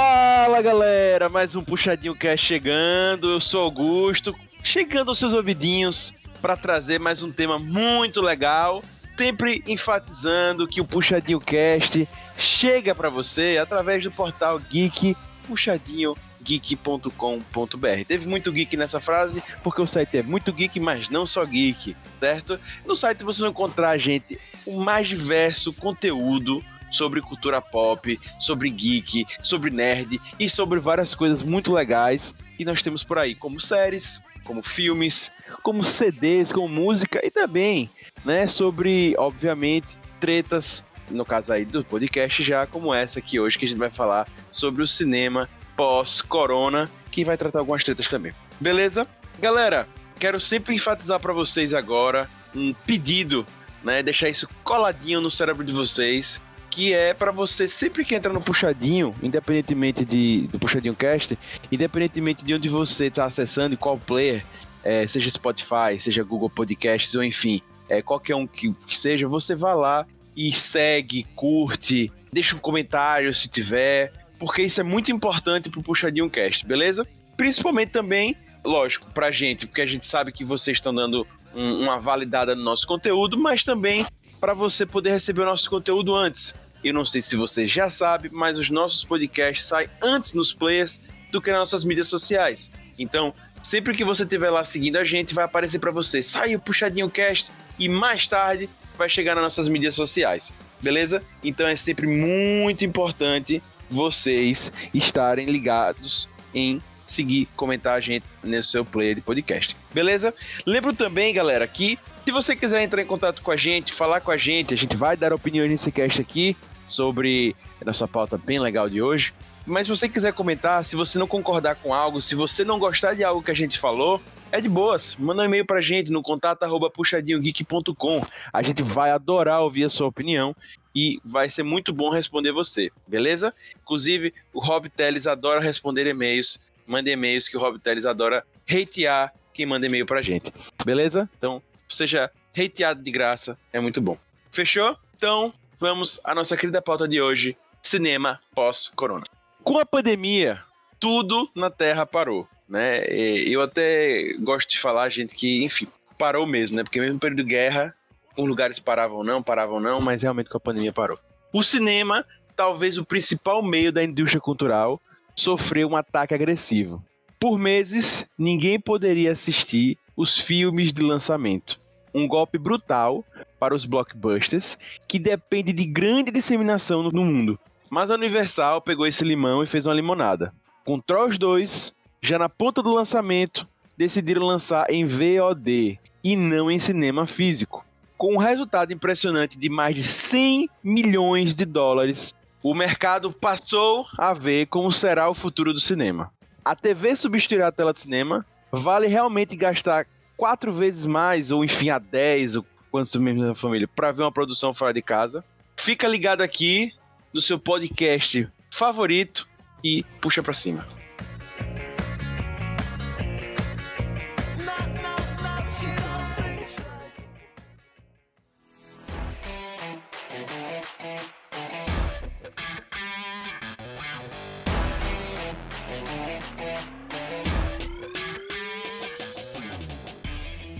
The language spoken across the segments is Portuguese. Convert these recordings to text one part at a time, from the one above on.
Fala galera, mais um Puxadinho Cast chegando. Eu sou Augusto, chegando aos seus ouvidinhos para trazer mais um tema muito legal, sempre enfatizando que o Puxadinho Cast chega para você através do portal Geek Puxadinho geek.com.br. Teve muito geek nessa frase, porque o site é muito geek, mas não só geek, certo? No site você vai encontrar, gente, o mais diverso conteúdo sobre cultura pop, sobre geek, sobre nerd e sobre várias coisas muito legais que nós temos por aí, como séries, como filmes, como CDs, como música e também, né, sobre, obviamente, tretas, no caso aí do podcast já, como essa aqui hoje, que a gente vai falar sobre o cinema pós-corona, que vai tratar algumas tretas também. Beleza? Galera, quero sempre enfatizar para vocês agora um pedido, né, deixar isso coladinho no cérebro de vocês, que é para você sempre que entra no puxadinho, independentemente de, do puxadinho cast, independentemente de onde você está acessando e qual player, é, seja Spotify, seja Google Podcasts ou enfim, é, qualquer um que, que seja, você vá lá e segue, curte, deixa um comentário se tiver, porque isso é muito importante pro Puxadinho Cast, beleza? Principalmente também, lógico, pra gente, porque a gente sabe que vocês estão dando um, uma validada no nosso conteúdo, mas também para você poder receber o nosso conteúdo antes. Eu não sei se você já sabe, mas os nossos podcasts saem antes nos players do que nas nossas mídias sociais. Então, sempre que você estiver lá seguindo a gente, vai aparecer para você, sai o Puxadinho Cast e mais tarde vai chegar nas nossas mídias sociais. Beleza? Então é sempre muito importante vocês estarem ligados em seguir, comentar a gente nesse seu player de podcast. Beleza? Lembro também, galera, que se você quiser entrar em contato com a gente, falar com a gente, a gente vai dar opiniões nesse cast aqui sobre a nossa pauta bem legal de hoje. Mas se você quiser comentar, se você não concordar com algo, se você não gostar de algo que a gente falou, é de boas. Manda um e-mail pra gente no contato puxadinhogeek.com. A gente vai adorar ouvir a sua opinião e vai ser muito bom responder você, beleza? Inclusive, o Rob Teles adora responder e-mails. Manda e-mails que o Rob Teles adora hatear quem manda e-mail pra gente, beleza? Então, seja hateado de graça, é muito bom. Fechou? Então, vamos à nossa querida pauta de hoje: cinema pós-corona. Com a pandemia, tudo na Terra parou, né? Eu até gosto de falar, gente, que, enfim, parou mesmo, né? Porque mesmo no período de guerra, os lugares paravam não, paravam não, mas realmente com a pandemia parou. O cinema, talvez o principal meio da indústria cultural, sofreu um ataque agressivo. Por meses, ninguém poderia assistir os filmes de lançamento. Um golpe brutal para os blockbusters que depende de grande disseminação no mundo. Mas a Universal pegou esse limão e fez uma limonada. Com Trolls 2, já na ponta do lançamento, decidiram lançar em VOD e não em cinema físico. Com um resultado impressionante de mais de 100 milhões de dólares, o mercado passou a ver como será o futuro do cinema. A TV substituirá a tela de cinema? Vale realmente gastar quatro vezes mais, ou enfim, a 10, ou quantos membros da família, para ver uma produção fora de casa? Fica ligado aqui no seu podcast favorito e puxa para cima.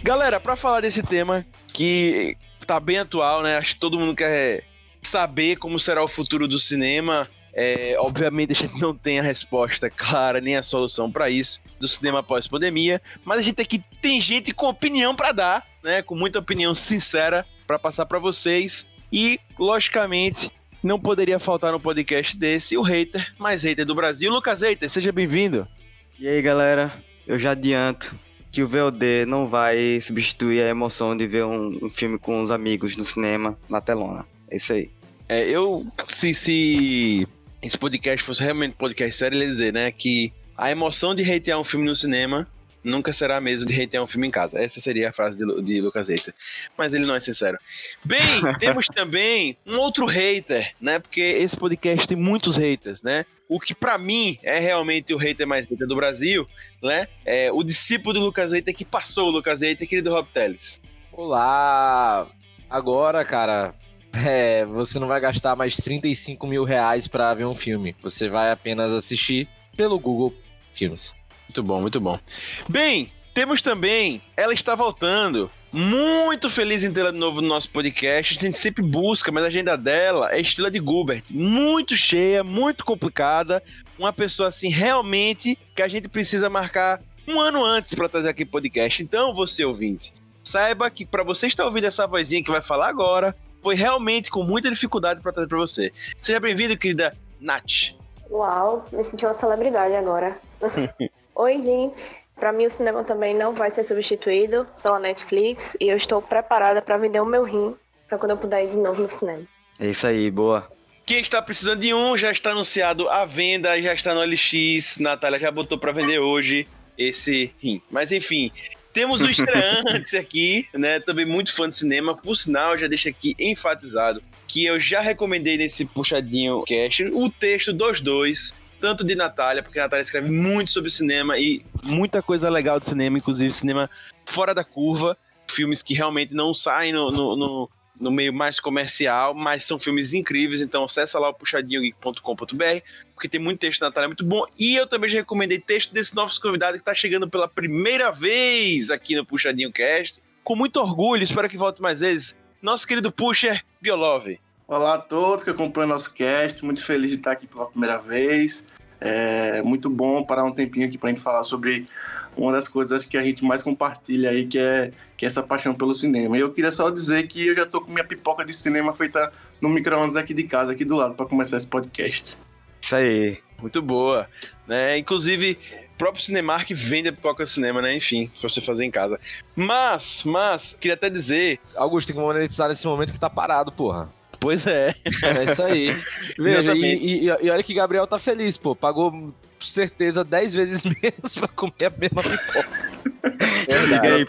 Galera, para falar desse tema que tá bem atual, né? Acho que todo mundo quer saber como será o futuro do cinema. É, obviamente a gente não tem a resposta clara nem a solução para isso do cinema pós-pandemia, mas a gente aqui tem gente com opinião para dar, né? Com muita opinião sincera para passar para vocês e, logicamente, não poderia faltar no podcast desse o hater mais hater do Brasil, Lucas Hater, seja bem-vindo. E aí, galera, eu já adianto que o VOD não vai substituir a emoção de ver um, um filme com os amigos no cinema, na telona. É isso aí. É, eu, se, se esse podcast fosse realmente podcast sério, ele ia dizer, né, que a emoção de hatear um filme no cinema nunca será a mesma de hatear um filme em casa. Essa seria a frase de, de Lucas Hater. Mas ele não é sincero. Bem, temos também um outro hater, né, porque esse podcast tem muitos haters, né, o que para mim é realmente o hater mais hater do Brasil, né? É o discípulo do Lucas Hater que passou o Lucas Hater, querido Rob Teles. Olá! Agora, cara, é, você não vai gastar mais 35 mil reais para ver um filme. Você vai apenas assistir pelo Google Filmes. Muito bom, muito bom. Bem, temos também, ela está voltando. Muito feliz em tê-la de novo no nosso podcast. A gente sempre busca, mas a agenda dela é estilo de Gilbert. Muito cheia, muito complicada. Uma pessoa assim, realmente, que a gente precisa marcar um ano antes para trazer aqui podcast. Então, você ouvinte, saiba que para você estar ouvindo essa vozinha que vai falar agora, foi realmente com muita dificuldade para trazer para você. Seja bem-vindo, querida Nath. Uau, me senti uma celebridade agora. Oi, gente. Para mim, o cinema também não vai ser substituído pela Netflix e eu estou preparada para vender o meu rim para quando eu puder ir de novo no cinema. É isso aí, boa. Quem está precisando de um já está anunciado à venda, já está no LX. Natália já botou para vender hoje esse rim. Mas enfim, temos o estreante aqui, né? Também muito fã de cinema. Por sinal, já deixo aqui enfatizado que eu já recomendei nesse puxadinho cast o texto dos dois, tanto de Natália, porque a Natália escreve muito sobre cinema e muita coisa legal de cinema, inclusive cinema fora da curva, filmes que realmente não saem no, no, no no meio mais comercial, mas são filmes incríveis, então acessa lá o puxadinhogeek.com.br, porque tem muito texto da Natália muito bom. E eu também já recomendei texto desse novo convidado que está chegando pela primeira vez aqui no Puxadinho Cast. Com muito orgulho, espero que volte mais vezes. Nosso querido Pusher Biolove. Olá a todos que acompanham nosso cast, muito feliz de estar aqui pela primeira vez. É muito bom parar um tempinho aqui para a gente falar sobre uma das coisas que a gente mais compartilha aí, que é, que é essa paixão pelo cinema. E eu queria só dizer que eu já tô com minha pipoca de cinema feita no micro-ondas aqui de casa, aqui do lado, para começar esse podcast. Isso aí, muito boa. Né? Inclusive, o próprio Cinemark vende a pipoca de cinema, né? Enfim, pra você fazer em casa. Mas, mas, queria até dizer. Augusto, tem que monetizar nesse momento que tá parado, porra. Pois é. É isso aí. Veja, e, e, e, olha que Gabriel tá feliz, pô. Pagou certeza 10 vezes menos pra comer a mesma pipoca. É aí,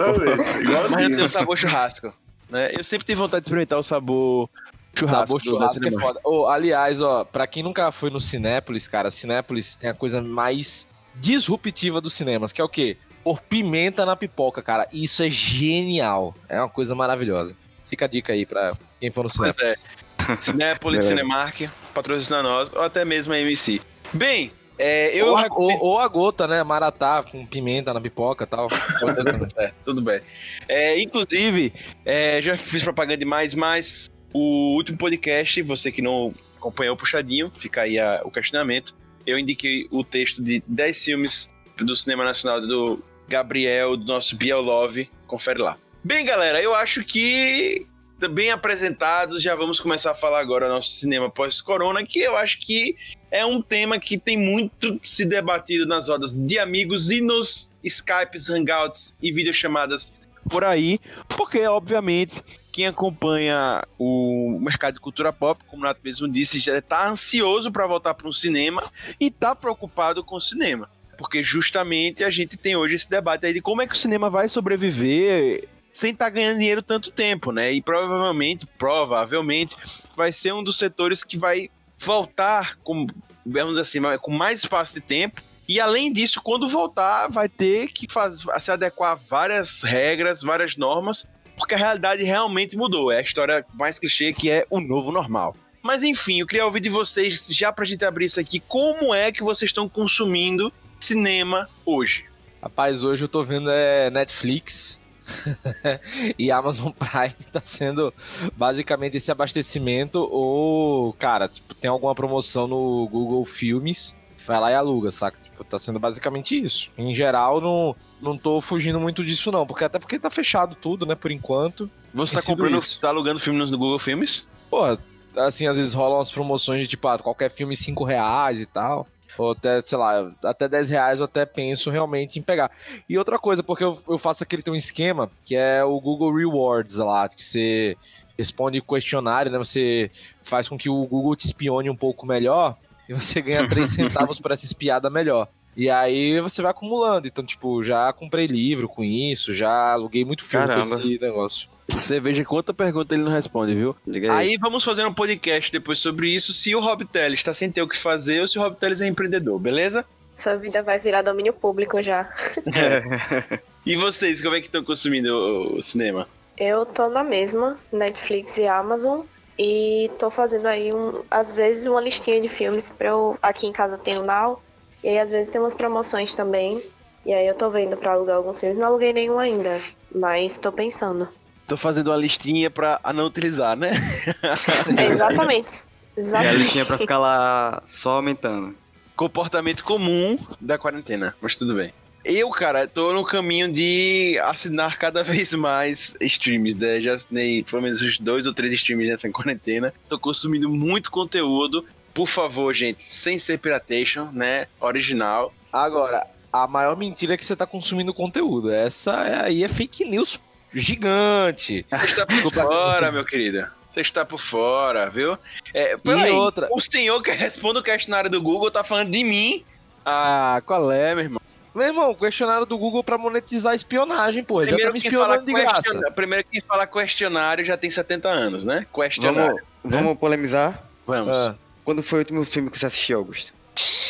Mas eu tenho o sabor churrasco. Né? Eu sempre tive vontade de experimentar o sabor churrasco. Sabor churrasco é foda. Oh, aliás, ó, pra quem nunca foi no Cinépolis, cara, Cinépolis tem a coisa mais disruptiva dos cinemas, que é o quê? Por pimenta na pipoca, cara. Isso é genial. É uma coisa maravilhosa. Fica a dica aí pra quem for no Cinépolis. É. Cinépolis, é. Cinemark, patrocina nós, ou até mesmo a MC. Bem, é, eu ou, a, ou, ou, a gota, né? Maratá com pimenta na pipoca e tal. é, tudo bem. É, inclusive, é, já fiz propaganda demais, mas o último podcast, você que não acompanhou o Puxadinho, fica aí a, o questionamento. Eu indiquei o texto de 10 filmes do cinema nacional do Gabriel, do nosso Biel Love. Confere lá. Bem, galera, eu acho que bem apresentados, já vamos começar a falar agora nosso cinema pós-corona, que eu acho que é um tema que tem muito se debatido nas rodas de amigos e nos Skypes, Hangouts e videochamadas por aí, porque, obviamente, quem acompanha o mercado de cultura pop, como o Nato mesmo disse, já está ansioso para voltar para um cinema e está preocupado com o cinema. Porque justamente a gente tem hoje esse debate aí de como é que o cinema vai sobreviver sem estar tá ganhando dinheiro tanto tempo, né? E provavelmente, provavelmente, vai ser um dos setores que vai voltar com, vamos assim, com mais espaço de tempo. E além disso, quando voltar, vai ter que faz, se adequar a várias regras, várias normas, porque a realidade realmente mudou. É a história mais clichê que é o novo normal. Mas enfim, eu queria ouvir de vocês, já pra gente abrir isso aqui, como é que vocês estão consumindo cinema hoje? Rapaz, hoje eu tô vendo é, Netflix, e Amazon Prime tá sendo basicamente esse abastecimento ou, cara, tipo, tem alguma promoção no Google Filmes, vai lá e aluga, saca? Tipo, tá sendo basicamente isso. Em geral, não, não tô fugindo muito disso não, porque até porque tá fechado tudo, né, por enquanto. Você tá comprando, isso. tá alugando filme no Google Filmes? Pô, assim, às vezes rolam as promoções de, tipo, ah, qualquer filme 5 reais e tal ou até, sei lá, até 10 reais eu até penso realmente em pegar. E outra coisa, porque eu, eu faço aquele tem um esquema que é o Google Rewards lá, que você responde questionário, né? Você faz com que o Google te espione um pouco melhor e você ganha 3 centavos para essa espiada melhor. E aí você vai acumulando. Então, tipo, já comprei livro com isso, já aluguei muito filme Caramba. com esse negócio. Você veja quanta pergunta ele não responde, viu? Aí. aí. vamos fazer um podcast depois sobre isso, se o Rob Teles está sem ter o que fazer ou se o Rob Teles é empreendedor, beleza? Sua vida vai virar domínio público já. É. e vocês, como é que estão consumindo o cinema? Eu tô na mesma, Netflix e Amazon. E tô fazendo aí, um, às vezes, uma listinha de filmes pra eu. Aqui em casa tem o Now. E aí, às vezes, tem umas promoções também. E aí, eu tô vendo pra alugar alguns filmes. Não aluguei nenhum ainda, mas tô pensando. Tô fazendo uma listinha pra não utilizar, né? É, exatamente. É a Exatamente. listinha pra ficar lá só aumentando. Comportamento comum da quarentena, mas tudo bem. Eu, cara, tô no caminho de assinar cada vez mais streams, né? Já assinei pelo menos uns dois ou três streams nessa quarentena. Tô consumindo muito conteúdo. Por favor, gente, sem ser piratation, né? Original. Agora, a maior mentira é que você tá consumindo conteúdo. Essa é, aí é fake news gigante. Você está por Desculpa, fora, você- meu querido. Você está por fora, viu? É, E peraí, outra. o senhor que responde o questionário do Google tá falando de mim? Ah, qual é, meu irmão? Meu irmão, questionário do Google pra monetizar a espionagem, pô. Ele já tá me espionando de graça. primeiro quem fala questionário já tem 70 anos, né? Questionário. Vamos, vamos polemizar? Vamos. Ah, Quando foi o último filme que você assistiu, Augusto?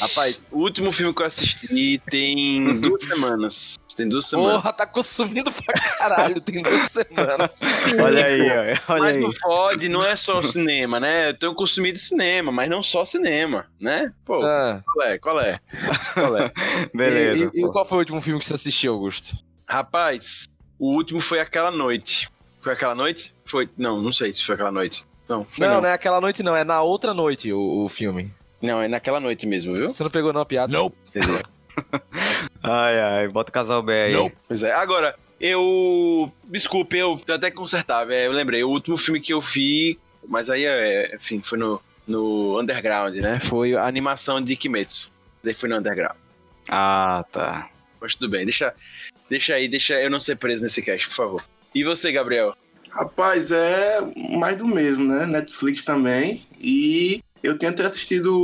Rapaz, o último filme que eu assisti tem duas semanas. Tem duas semanas. porra, tá consumindo pra caralho. Tem duas semanas. Olha aí, ó, olha Mas aí. no FOD não é só cinema, né? Eu tenho consumido cinema, mas não só cinema, né? Pô, Ah, qual é? Qual é? Qual é? Beleza. e, e qual foi o último filme que você assistiu, Augusto? Rapaz, o último foi aquela noite. Foi aquela noite? Foi. Não, não sei se foi aquela noite. Não, foi Não, não. não é aquela noite, não. É na outra noite o, o filme. Não, é naquela noite mesmo, viu? Você não pegou não a piada? Entendeu? Ai, ai, bota o casal B aí. Pois é. Agora, eu. Desculpe, eu tenho até que consertar. é, Eu lembrei, o último filme que eu vi, mas aí, é, enfim, foi no, no Underground, né? Foi a animação de Kimetsu. Daí foi no Underground. Ah, tá. Mas tudo bem, deixa, deixa aí, deixa eu não ser preso nesse cast, por favor. E você, Gabriel? Rapaz, é mais do mesmo, né? Netflix também. E eu tenho até assistido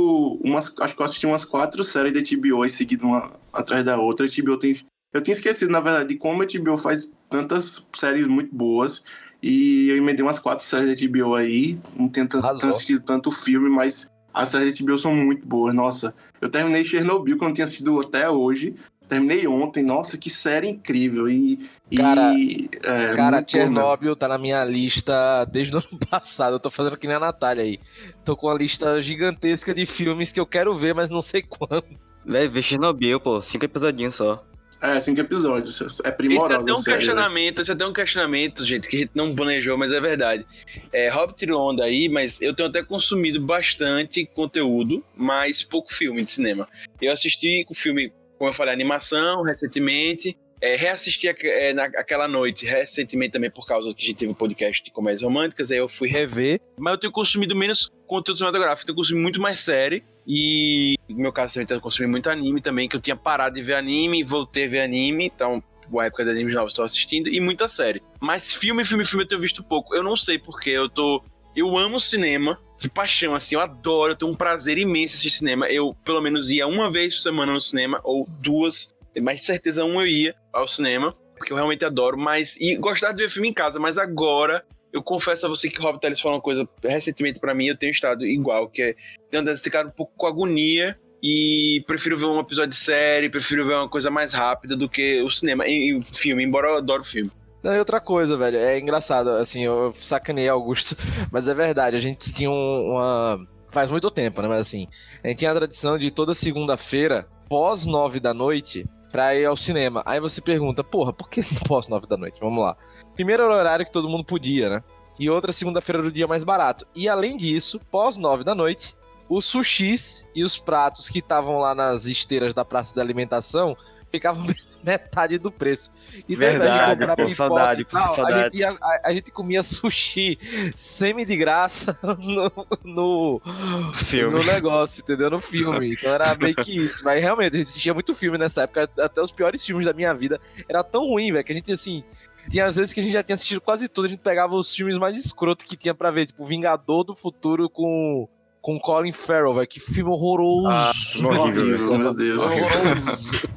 umas. Acho que eu assisti umas quatro séries da HBO em seguida uma atrás da outra. A HBO tem. Eu tinha esquecido, na verdade, de como a HBO faz tantas séries muito boas. E eu emendei umas quatro séries da HBO aí. Não tenho tanto, tenho assistido tanto filme, mas as séries da HBO são muito boas. Nossa, eu terminei Chernobyl, que eu não tinha assistido até hoje. Terminei ontem. Nossa, que série incrível. E. e, Cara, é, Cara. Chernobyl tá na minha lista desde o ano passado. Eu tô fazendo que nem a Natália aí. Tô com uma lista gigantesca de filmes que eu quero ver, mas não sei quando. Véi, vê Chernobyl, pô. Cinco episodinhos só. É, cinco episódios. É Isso é primorosa até um a série, né? questionamento, isso é até um questionamento, gente, que a gente não planejou, mas é verdade. É, Rob tirou onda aí, mas eu tenho até consumido bastante conteúdo, mas pouco filme de cinema. Eu assisti o filme, como eu falei, animação recentemente. É, reassisti aque- é, na- aquela noite recentemente também por causa que a gente teve um podcast de comédias românticas, aí eu fui rever. Mas eu tenho consumido menos conteúdo cinematográfico, tenho consumido muito mais série. E no meu caso também tenho consumido muito anime também, que eu tinha parado de ver anime, voltei a ver anime, então boa época de animes novos estou assistindo, e muita série. Mas filme, filme, filme eu tenho visto pouco. Eu não sei porque eu tô. Eu amo cinema, de paixão, assim, eu adoro, eu tenho um prazer imenso assistir cinema. Eu, pelo menos, ia uma vez por semana no cinema, ou duas, mas de certeza uma eu ia ao cinema, porque eu realmente adoro, mas. E gostar de ver filme em casa, mas agora. Eu confesso a você que o Rob Teles falou uma coisa recentemente pra mim, eu tenho estado igual, que é tenho andado ficar um pouco com agonia e prefiro ver um episódio de série, prefiro ver uma coisa mais rápida do que o cinema e, o filme, embora eu adoro filme. Não, e outra coisa, velho, é engraçado, assim, eu sacaneei Augusto, mas é verdade, a gente tinha um- uma. Faz muito tempo, né? Mas assim, a gente tinha a tradição de toda segunda-feira, pós nove da noite, pra ir ao cinema. Aí você pergunta, porra, por que pós nove da noite? Vamos lá. Primeiro era o horário que todo mundo podia, né? E outra segunda-feira era o dia mais barato. E além disso, pós nove da noite, os sushis e os pratos que estavam lá nas esteiras da praça da alimentação ficavam metade do preço. E de Verdade, comprar pô, saudade, e tal, pô, a, saudade. gente ia- a- a gente comia sushi semi de graça no, no, Filme. no negócio, entendeu? No filme. Então era meio que isso. Mas realmente, a gente assistia muito filme nessa época. Até os piores filmes da minha vida. Era tão ruim, velho, que a gente, assim. Tinha às vezes que a gente já tinha assistido quase tudo. A gente pegava os filmes mais escrotos que tinha pra ver. Tipo, Vingador do Futuro com. Com Colin Farrell, velho. Que filme horroroso. Ah, Horrível, meu Deus. Horroroso.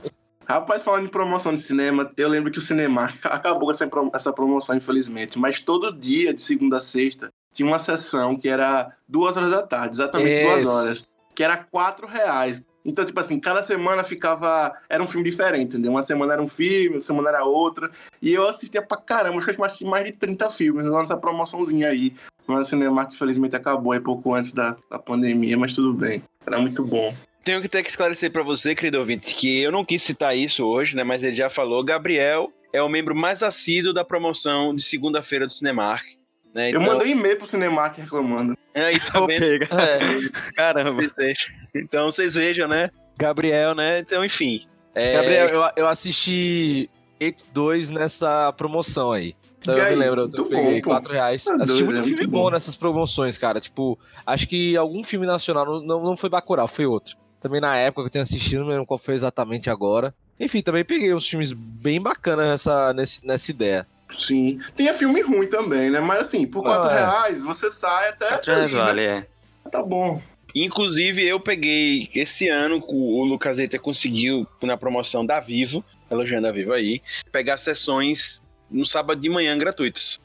Rapaz, falando em promoção de cinema, eu lembro que o Cinemark acabou com essa, essa promoção, infelizmente. Mas todo dia, de segunda a sexta, tinha uma sessão que era duas horas da tarde, exatamente duas Isso. horas. Que era quatro reais. Então, tipo assim, cada semana ficava. Era um filme diferente, entendeu? Uma semana era um filme, outra semana era outra. E eu assistia pra caramba, acho que eu assisti mais de 30 filmes nessa promoçãozinha aí. Mas o cinema que infelizmente acabou aí pouco antes da, da pandemia, mas tudo bem. Era muito bom. Tenho que ter que esclarecer para você, querido ouvinte, que eu não quis citar isso hoje, né? Mas ele já falou. Gabriel é o membro mais assíduo da promoção de segunda-feira do Cinemark. Né? Eu mandei um e-mail pro Cinemark reclamando. Aí tá Ô, vendo? pega. É, Caramba. então vocês vejam, né? Gabriel, né? Então, enfim. É, Gabriel, eu, eu assisti It 2 nessa promoção aí. Então Que eu me lembro, eu peguei bom, pô. 4 reais. Tá assisti doido, muito é filme muito bom. bom. nessas promoções, cara. Tipo, acho que algum filme nacional não, não, não foi Bacurau, foi outro. Também na época que eu tinha assistido, não lembro qual foi exatamente agora. Enfim, também peguei uns filmes bem bacanas nessa, nesse- nessa ideia. Sim. Tinha filme ruim também, né? Mas assim, por Ah, 4 é. reais você sai até. Atrás, feliz, né? vale, é. Tá bom. Inclusive, eu peguei esse ano, o Lucaseta conseguiu, na promoção da Vivo, elogiando a Vivo aí, pegar sessões no sábado de manhã gratuitas.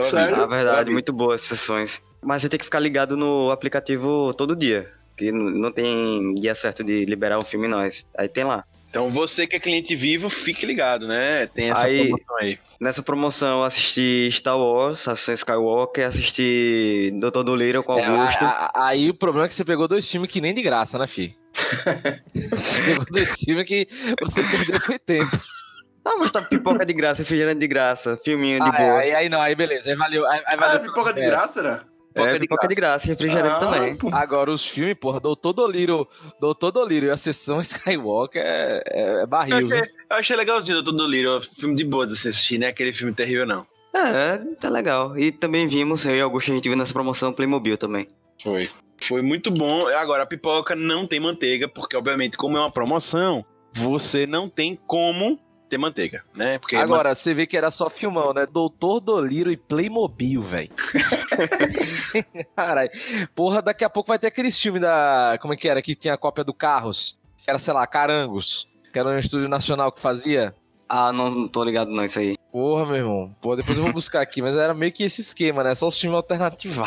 Sério? Na verdade, Maravilha. muito boas sessões. Mas você tem que ficar ligado no aplicativo todo dia. Que não tem dia certo de liberar um filme nós. Aí tem lá. Então, você que é cliente Vivo, fique ligado, né? Tem essa Aí- promoção aí. Nessa promoção eu assisti Star Wars, Assassin's Skywalker, assisti Doutor Dolittle com É, Augusto. a- a- aí o problema é que você pegou dois filmes que nem de graça, né, fi? você pegou dois filmes que você perdeu foi tempo. Ah, mas tá pipoca de graça, refrigerante de graça, filminho de Ah, é, boa. aí, aí não, aí beleza, aí valeu. Aí, aí Ah, valeu pipoca de É. graça, era? É, de pipoca de graça, refrigerante Ah, também. pô. Agora, os filmes, porra, Doutor Doliro, Doutor Doliro e a sessão Skywalker é, é- é barril, viu? Eu achei legalzinho Doutor Dolittle, filme de boa de se assistir, né? Aquele filme terrível, não. É, tá legal. E também vimos, eu e Augusto, a gente viu nessa promoção Playmobil também. Foi. Foi muito bom. Agora, a pipoca não tem manteiga, porque, obviamente, como é uma promoção, você não tem como ter manteiga, né? Porque Agora, você vê que era só filmão, né? Doutor Doliro e Playmobil, velho. Caralho. Porra, daqui a pouco vai ter aqueles filmes da. Como é que era? Que tinha a cópia do Carros. Que era, sei lá, Carangos. Que era um estúdio nacional que fazia. Ah, não, não tô ligado não, isso aí. Porra, meu irmão. Pô, depois eu vou buscar aqui. Mas era meio que esse esquema, né? Só os filmes alternativos.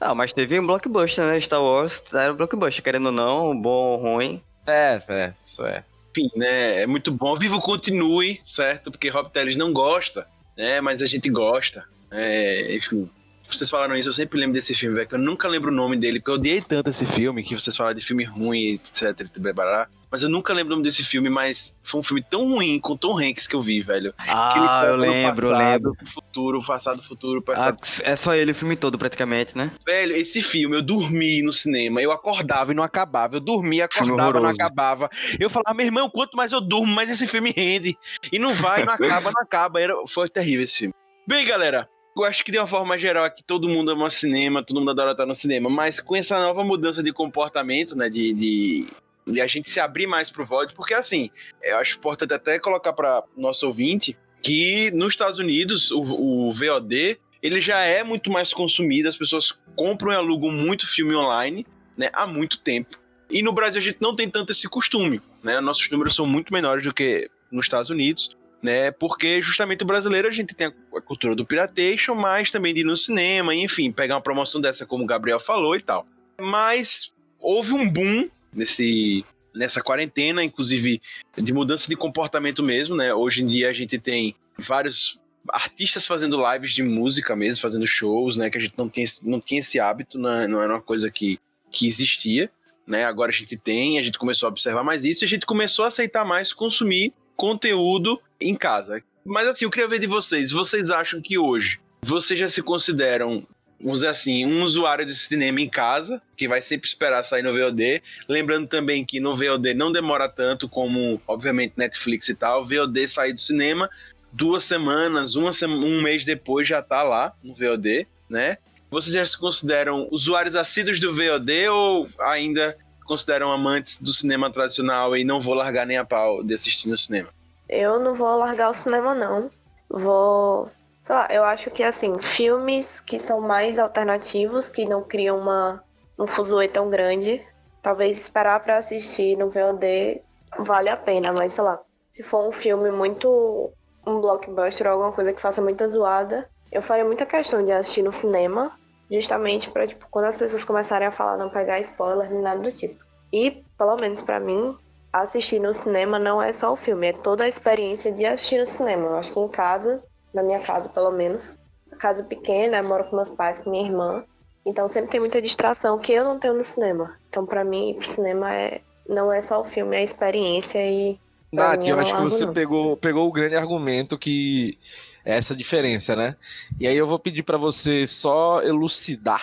Ah, mas teve um blockbuster, né? Star Wars era um blockbuster, querendo ou não, bom ou ruim. É, é, isso é. Enfim, né? É muito bom. Vivo continue, certo? Porque Rob Teles não gosta, né? Mas a gente gosta. É, enfim, vocês falaram isso, eu sempre lembro desse filme, velho, que eu nunca lembro o nome dele, porque eu odiei tanto esse filme, que vocês falaram de filme ruim, etc, etc, blá, mas eu nunca lembro o nome desse filme, mas foi um filme tão ruim com Tom Hanks que eu vi, velho. Ah, eu lembro, eu passado, lembro. Futuro, passado, futuro, Ah, passado. é só ele o filme todo, praticamente, né? Velho, esse filme, eu dormi no cinema, eu acordava e não acabava, eu dormia, acordava, não horroroso. acabava. Eu falava, meu irmão, quanto mais eu durmo, mais esse filme rende. E não vai, não acaba, não acaba. Era, foi terrível esse filme. Bem, galera, eu acho que de uma forma geral aqui todo mundo ama cinema, todo mundo adora estar no cinema, mas com essa nova mudança de comportamento, né, de, de, de a gente se abrir mais pro VOD, porque assim, eu acho importante até colocar para nosso ouvinte que nos Estados Unidos o, o VOD ele já é muito mais consumido, as pessoas compram e alugam muito filme online, né, há muito tempo. E no Brasil a gente não tem tanto esse costume, né? Nossos números são muito menores do que nos Estados Unidos, né? Porque justamente o brasileiro a gente tem a cultura do piratation, mas também de ir no cinema, enfim, pegar uma promoção dessa como o Gabriel falou e tal. Mas houve um boom nesse nessa quarentena, inclusive de mudança de comportamento mesmo, né? Hoje em dia a gente tem vários artistas fazendo lives de música mesmo, fazendo shows, né? Que a gente não tinha, não tinha esse hábito, não, não era uma coisa que, que existia, né? Agora a gente tem, a gente começou a observar mais isso a gente começou a aceitar mais consumir conteúdo em casa. Mas assim, eu queria ver de vocês, vocês acham que hoje vocês já se consideram, dizer assim, um usuário de cinema em casa, que vai sempre esperar sair no VOD, lembrando também que no VOD não demora tanto como, obviamente, Netflix e tal, VOD sair do cinema, duas semanas, uma um mês depois já tá lá no VOD, né? Vocês já se consideram usuários assíduos do VOD ou ainda consideram amantes do cinema tradicional e não vou largar nem a pau de assistir no cinema? Eu não vou largar o cinema, não. Vou. Sei lá, eu acho que assim, filmes que são mais alternativos, que não criam uma, um fuzuê tão grande, talvez esperar pra assistir no VOD vale a pena, mas sei lá, se for um filme muito. um blockbuster ou alguma coisa que faça muita zoada, eu faria muita questão de assistir no cinema, justamente pra, tipo, quando as pessoas começarem a falar, não pegar spoiler nem nada do tipo. E, pelo menos para mim, assistir no cinema não é só o filme, é toda a experiência de assistir no cinema. Eu acho que em casa, na minha casa pelo menos, casa pequena, eu moro com meus pais, com minha irmã, então sempre tem muita distração que eu não tenho no cinema. Então para mim ir pro cinema é não é só o filme, é a experiência e Nath, eu acho que você pegou, pegou o grande argumento que é essa diferença, né? E aí eu vou pedir para você só elucidar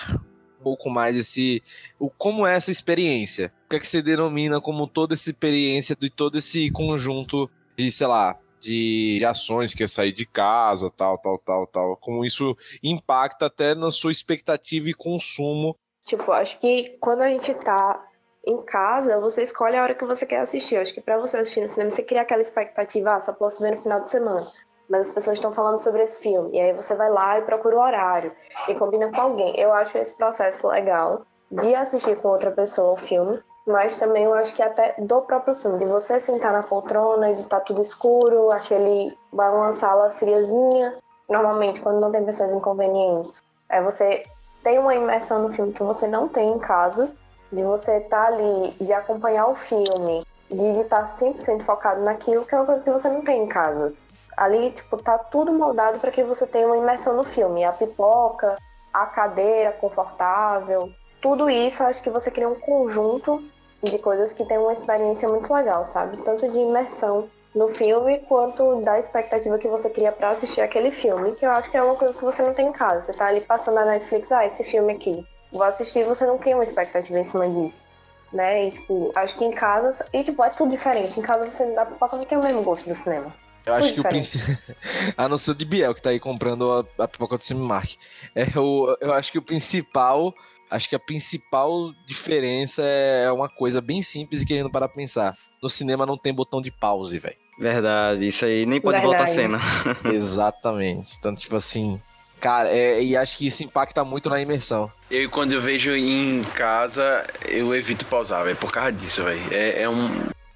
um pouco mais esse o como é essa experiência. O que é que você denomina como toda essa experiência de todo esse conjunto de, sei lá, de ações que é sair de casa, tal, tal, tal, tal. Como isso impacta até na sua expectativa e consumo. Tipo, acho que quando a gente tá em casa, você escolhe a hora que você quer assistir. acho que para você assistir no cinema, você cria aquela expectativa, ah, só posso ver no final de semana. Mas as pessoas estão falando sobre esse filme. E aí você vai lá e procura o horário e combina com alguém. Eu acho esse processo legal de assistir com outra pessoa o filme mas também eu acho que até do próprio filme, de você sentar na poltrona, de estar tá tudo escuro, aquele uma sala friazinha, normalmente quando não tem pessoas inconvenientes, é você tem uma imersão no filme que você não tem em casa, de você estar tá ali, de acompanhar o filme, de estar 100% focado naquilo, que é uma coisa que você não tem em casa. Ali, tipo, tá tudo moldado para que você tenha uma imersão no filme. A pipoca, a cadeira confortável, tudo isso, acho que você cria um conjunto de coisas que tem uma experiência muito legal, sabe? Tanto de imersão no filme quanto da expectativa que você cria para assistir aquele filme, que eu acho que é uma coisa que você não tem em casa. Você tá ali passando na Netflix, ah, esse filme aqui, vou assistir, você não cria uma expectativa em cima disso. Né? E, tipo, acho que em casa. E, tipo, é tudo diferente. Em casa você não dá pipoca, não tem o mesmo gosto do cinema. Eu acho que o principal. a não ser de Biel, que tá aí comprando a, a pipoca do Cinemark. É, o, eu acho que o principal acho que a principal diferença é uma coisa bem simples e querendo parar pra pensar. No cinema não tem botão de pause, velho. Verdade, isso aí nem pode Verdade. voltar a cena. Exatamente. Então, tipo assim, Cara, é, e acho que isso impacta muito na imersão. Eu, quando eu vejo em casa, eu evito pausar, velho, por causa disso, velho. É, é, um.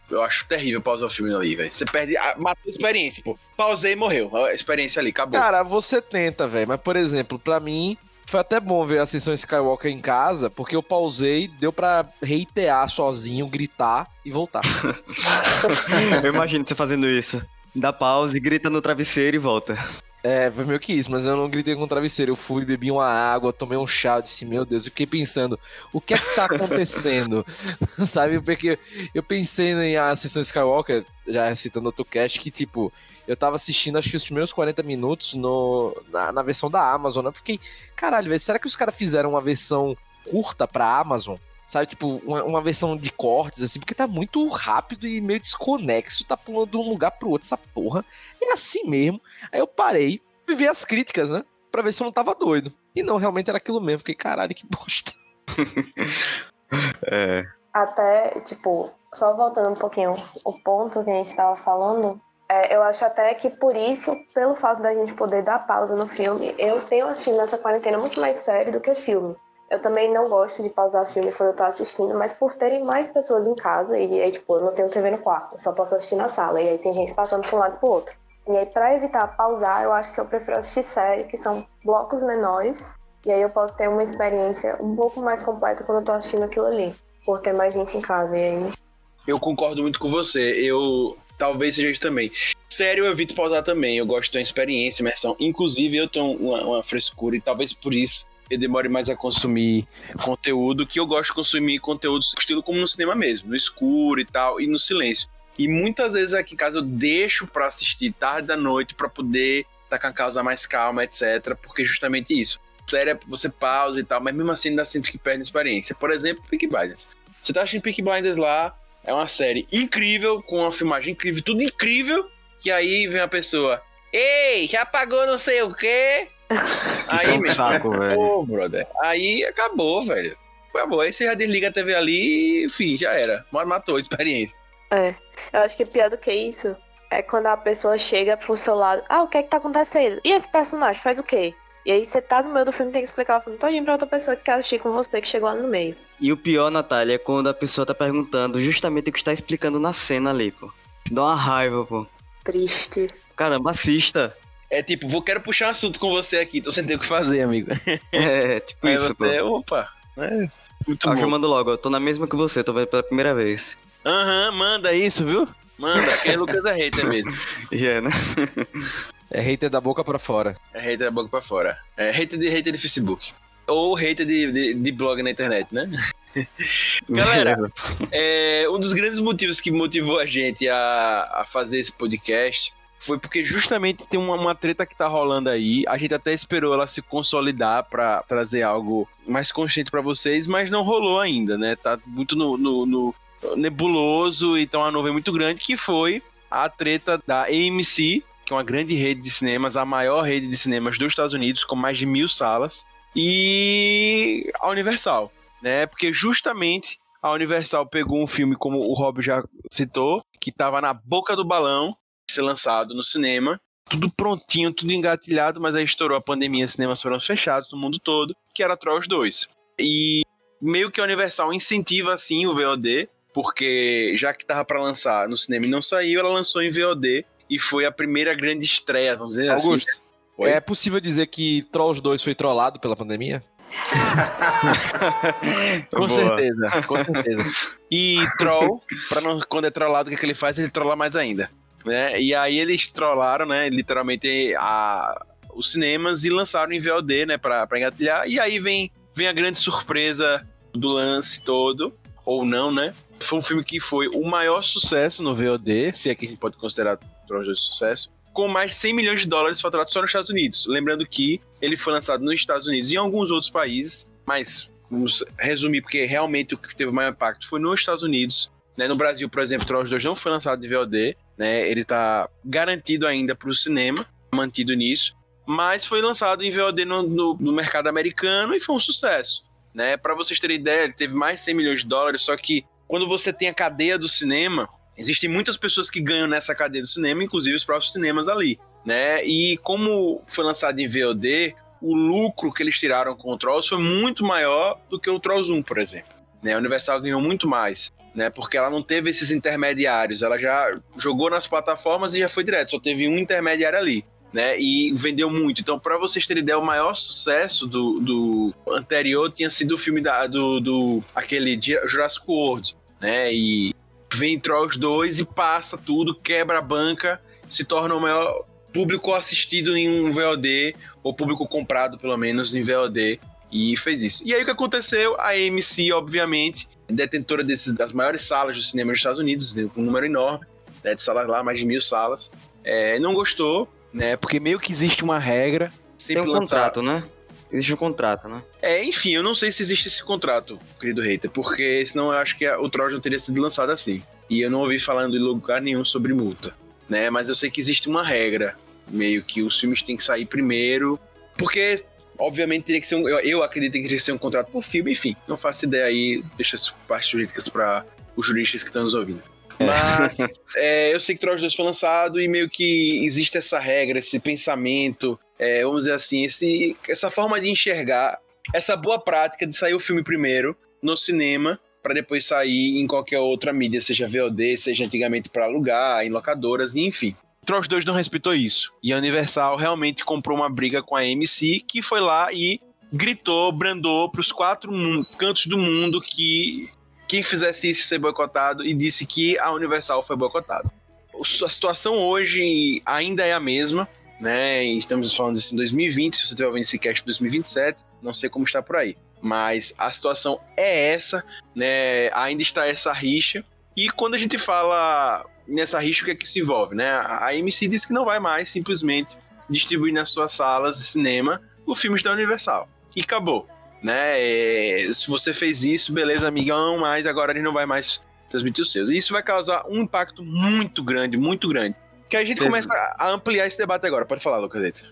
Eu acho terrível pausar o filme ali, velho. Você perde. A, matou a experiência, pô. Pausei e morreu. A experiência ali, acabou. Cara, você tenta, velho. Mas, por exemplo, para mim, foi até bom ver a sessão Skywalker em casa, porque eu pausei, deu para reitear sozinho, gritar e voltar. eu imagino você fazendo isso. Dá pausa grita no travesseiro e volta. É, foi meio que isso, mas eu não gritei com o travesseiro. Eu fui, bebi uma água, tomei um chá, disse, meu Deus, eu fiquei pensando, o que é que tá acontecendo? Sabe, porque eu pensei em a sessão Skywalker, já citando outro cast, que tipo, eu tava assistindo acho que os primeiros 40 minutos no, na, na versão da Amazon. Eu fiquei, caralho, velho, será que os caras fizeram uma versão curta pra Amazon? Sabe, tipo, uma, uma, versão de cortes, assim, porque tá muito rápido e meio desconexo, tá pulando de um lugar pro outro, essa porra. E é assim mesmo. Aí eu parei e vi as críticas, né? Pra ver se eu não tava doido. E não, realmente era aquilo mesmo. Fiquei, caralho, que bosta. é. Até, tipo, só voltando um pouquinho o ponto que a gente tava falando, é, eu acho até que por isso, pelo fato da gente poder dar pausa no filme, eu tenho assistido nessa quarentena muito mais série do que filme. Eu também não gosto de pausar filme quando eu tô assistindo, mas por terem mais pessoas em casa, e aí, tipo, eu não tenho TV no quarto, só posso assistir na sala, e aí tem gente passando de um lado pro outro. E aí, pra evitar pausar, eu acho que eu prefiro assistir série, que são blocos menores, e aí eu posso ter uma experiência um pouco mais completa quando eu tô assistindo aquilo ali, por ter mais gente em casa, e aí... Eu concordo muito com você, eu... Talvez seja isso também. Sério, eu evito pausar também. Eu gosto de ter uma experiência, imersão. Inclusive, eu tenho uma, uma frescura, e talvez por isso eu demore mais a consumir conteúdo, que eu gosto de consumir conteúdo estilo como no cinema mesmo, no escuro e tal, e no silêncio. E muitas vezes aqui em casa eu deixo para assistir tarde da noite para poder estar tá com a causa mais calma, etc. Porque justamente isso. Sério, você pausa e tal, mas mesmo assim ainda sinto que perde experiência. Por exemplo, Peaky Blinders. Você tá assistindo Peaky Blinders lá, é uma série incrível, com uma filmagem incrível, tudo incrível, que aí vem a pessoa, ei, já pagou não sei o quê, Aí, é um saco, velho. Pô, brother. Aí acabou, velho. Acabou. Aí você já desliga a TV ali e, enfim, já era. Matou a experiência. É. Eu acho que pior do que isso é quando a pessoa chega pro seu lado. Ah, o que é que tá acontecendo? E esse personagem faz o quê? E aí você tá no meio do filme tem que explicar o filme todinho pra outra pessoa que quer assistir com você, que chegou lá no meio. E o pior, Natália, é quando a pessoa tá perguntando justamente o que está explicando na cena ali, pô. Dá uma raiva, pô. Triste. Caramba, assista. É tipo, vou quero puxar um assunto com você aqui, tô sem ter o que fazer, amigo. É, tipo Aí isso, você, pô. Opa, É, muito Eu bom. logo, eu tô na mesma que você, tô vendo pela primeira vez. Aham, manda isso, viu? Manda, que Lucas é hater mesmo. E é, né? É hater da boca pra fora. É hater da boca pra fora. É hater de hater de Facebook. Ou hater de, de, de blog na internet, né? Galera, É, um dos grandes motivos que motivou a gente a, a fazer esse podcast foi porque justamente tem uma, uma treta que tá rolando aí. A gente até esperou ela se consolidar pra trazer algo mais consciente pra vocês, mas não rolou ainda, né? Tá muito no, no- no nebuloso, então a nuvem muito grande, que foi a treta da AMC, que é uma grande rede de cinemas, a maior rede de cinemas dos Estados Unidos, com mais de mil salas, e a Universal, né? Porque justamente a Universal pegou um filme, como o Rob já citou, que estava na boca do balão, ser lançado no cinema. Tudo prontinho, tudo engatilhado, mas aí estourou a pandemia, cinemas foram fechados no mundo todo, que era Trolls 2. E meio que a Universal incentiva assim o VOD, porque já que tava para lançar no cinema e não saiu, ela lançou em VOD e foi a primeira grande estreia, vamos dizer Augusto, assim. Oi? é possível dizer que Trolls 2 foi trollado pela pandemia? Com Boa. certeza, com certeza. E troll, pra não, quando é trollado, o que, que ele faz? Ele trolla mais ainda. Né? E aí eles trollaram, né, literalmente, a, os cinemas e lançaram em VOD, né, pra, pra engatilhar. E aí vem, vem a grande surpresa do lance todo, ou não, né? Foi um filme que foi o maior sucesso no VOD, se é que a gente pode considerar Trolls 2 sucesso, com mais de 100 milhões de dólares faturados só nos Estados Unidos. Lembrando que ele foi lançado nos Estados Unidos e em alguns outros países, mas vamos resumir, porque realmente o que teve maior impacto foi nos Estados Unidos. Né? No Brasil, por exemplo, Trolls 2 não foi lançado de VOD, né? ele está garantido ainda para o cinema, mantido nisso, mas foi lançado em VOD no, no- no mercado americano e foi um sucesso. Né? Para vocês terem ideia, ele teve mais de 100 milhões de dólares, só que quando você tem a cadeia do cinema, existem muitas pessoas que ganham nessa cadeia do cinema, inclusive os próprios cinemas ali. Né? E como foi lançado em VOD, o lucro que eles tiraram com o Trolls foi muito maior do que o Trolls 1, por exemplo. Né? A Universal ganhou muito mais, né? Porque ela não teve esses intermediários, ela já jogou nas plataformas e já foi direto, só teve um intermediário ali. Né, e vendeu muito. Então, para vocês terem ideia, o maior sucesso do, do anterior tinha sido o filme da, do, do aquele Jurassic World, né? E vem Trolls 2 e passa tudo, quebra a banca, se torna o maior público assistido em um VOD, ou público comprado, pelo menos, em VOD, e fez isso. E aí o que aconteceu? A AMC, obviamente, detentora desses, das maiores salas do cinema dos Estados Unidos, com um número enorme, né, de salas lá, mais de mil salas, é, não gostou, né? Porque meio que existe uma regra. Tem Sempre um lançar- contrato, né? Existe um contrato, né? é, enfim, eu não sei se existe esse contrato, querido hater, porque senão eu acho que a- o Trojan teria sido lançado assim. E eu não ouvi falando em lugar nenhum sobre multa, né? Mas eu sei que existe uma regra, meio que os filmes têm que sair primeiro, porque obviamente teria que ser um, eu, eu acredito que teria que ser um contrato por filme, enfim, não faço ideia aí, deixa as partes jurídicas para os juristas que estão nos ouvindo. Mas é, eu sei que Trojan 2 foi lançado e meio que existe essa regra, esse pensamento, é, vamos dizer assim, esse, essa forma de enxergar essa boa prática de sair o filme primeiro no cinema para depois sair em qualquer outra mídia, seja VOD, seja antigamente para alugar, em locadoras, enfim. Trolls 2 não respeitou isso. E a Universal realmente comprou uma briga com a AMC, que foi lá e gritou, brandou para os quatro cantos do mundo que quem fizesse isso ser boicotado e disse que a Universal foi boicotada. A situação hoje ainda é a mesma, né? Estamos falando disso em 2020, se você estiver ouvindo esse cast em 2027, não sei como está por aí. Mas a situação é essa, né? Ainda está essa rixa. E quando a gente fala nessa rixa, que se envolve, né? A AMC disse que não vai mais simplesmente distribuir nas suas salas de cinema os filmes da Universal. E acabou, né? É, se você fez isso, beleza, amigão, mas agora ele não vai mais transmitir os seus. E isso vai causar um impacto muito grande, muito grande. Que a gente Teve- começa a ampliar esse debate agora. Pode falar, Lucas Leite.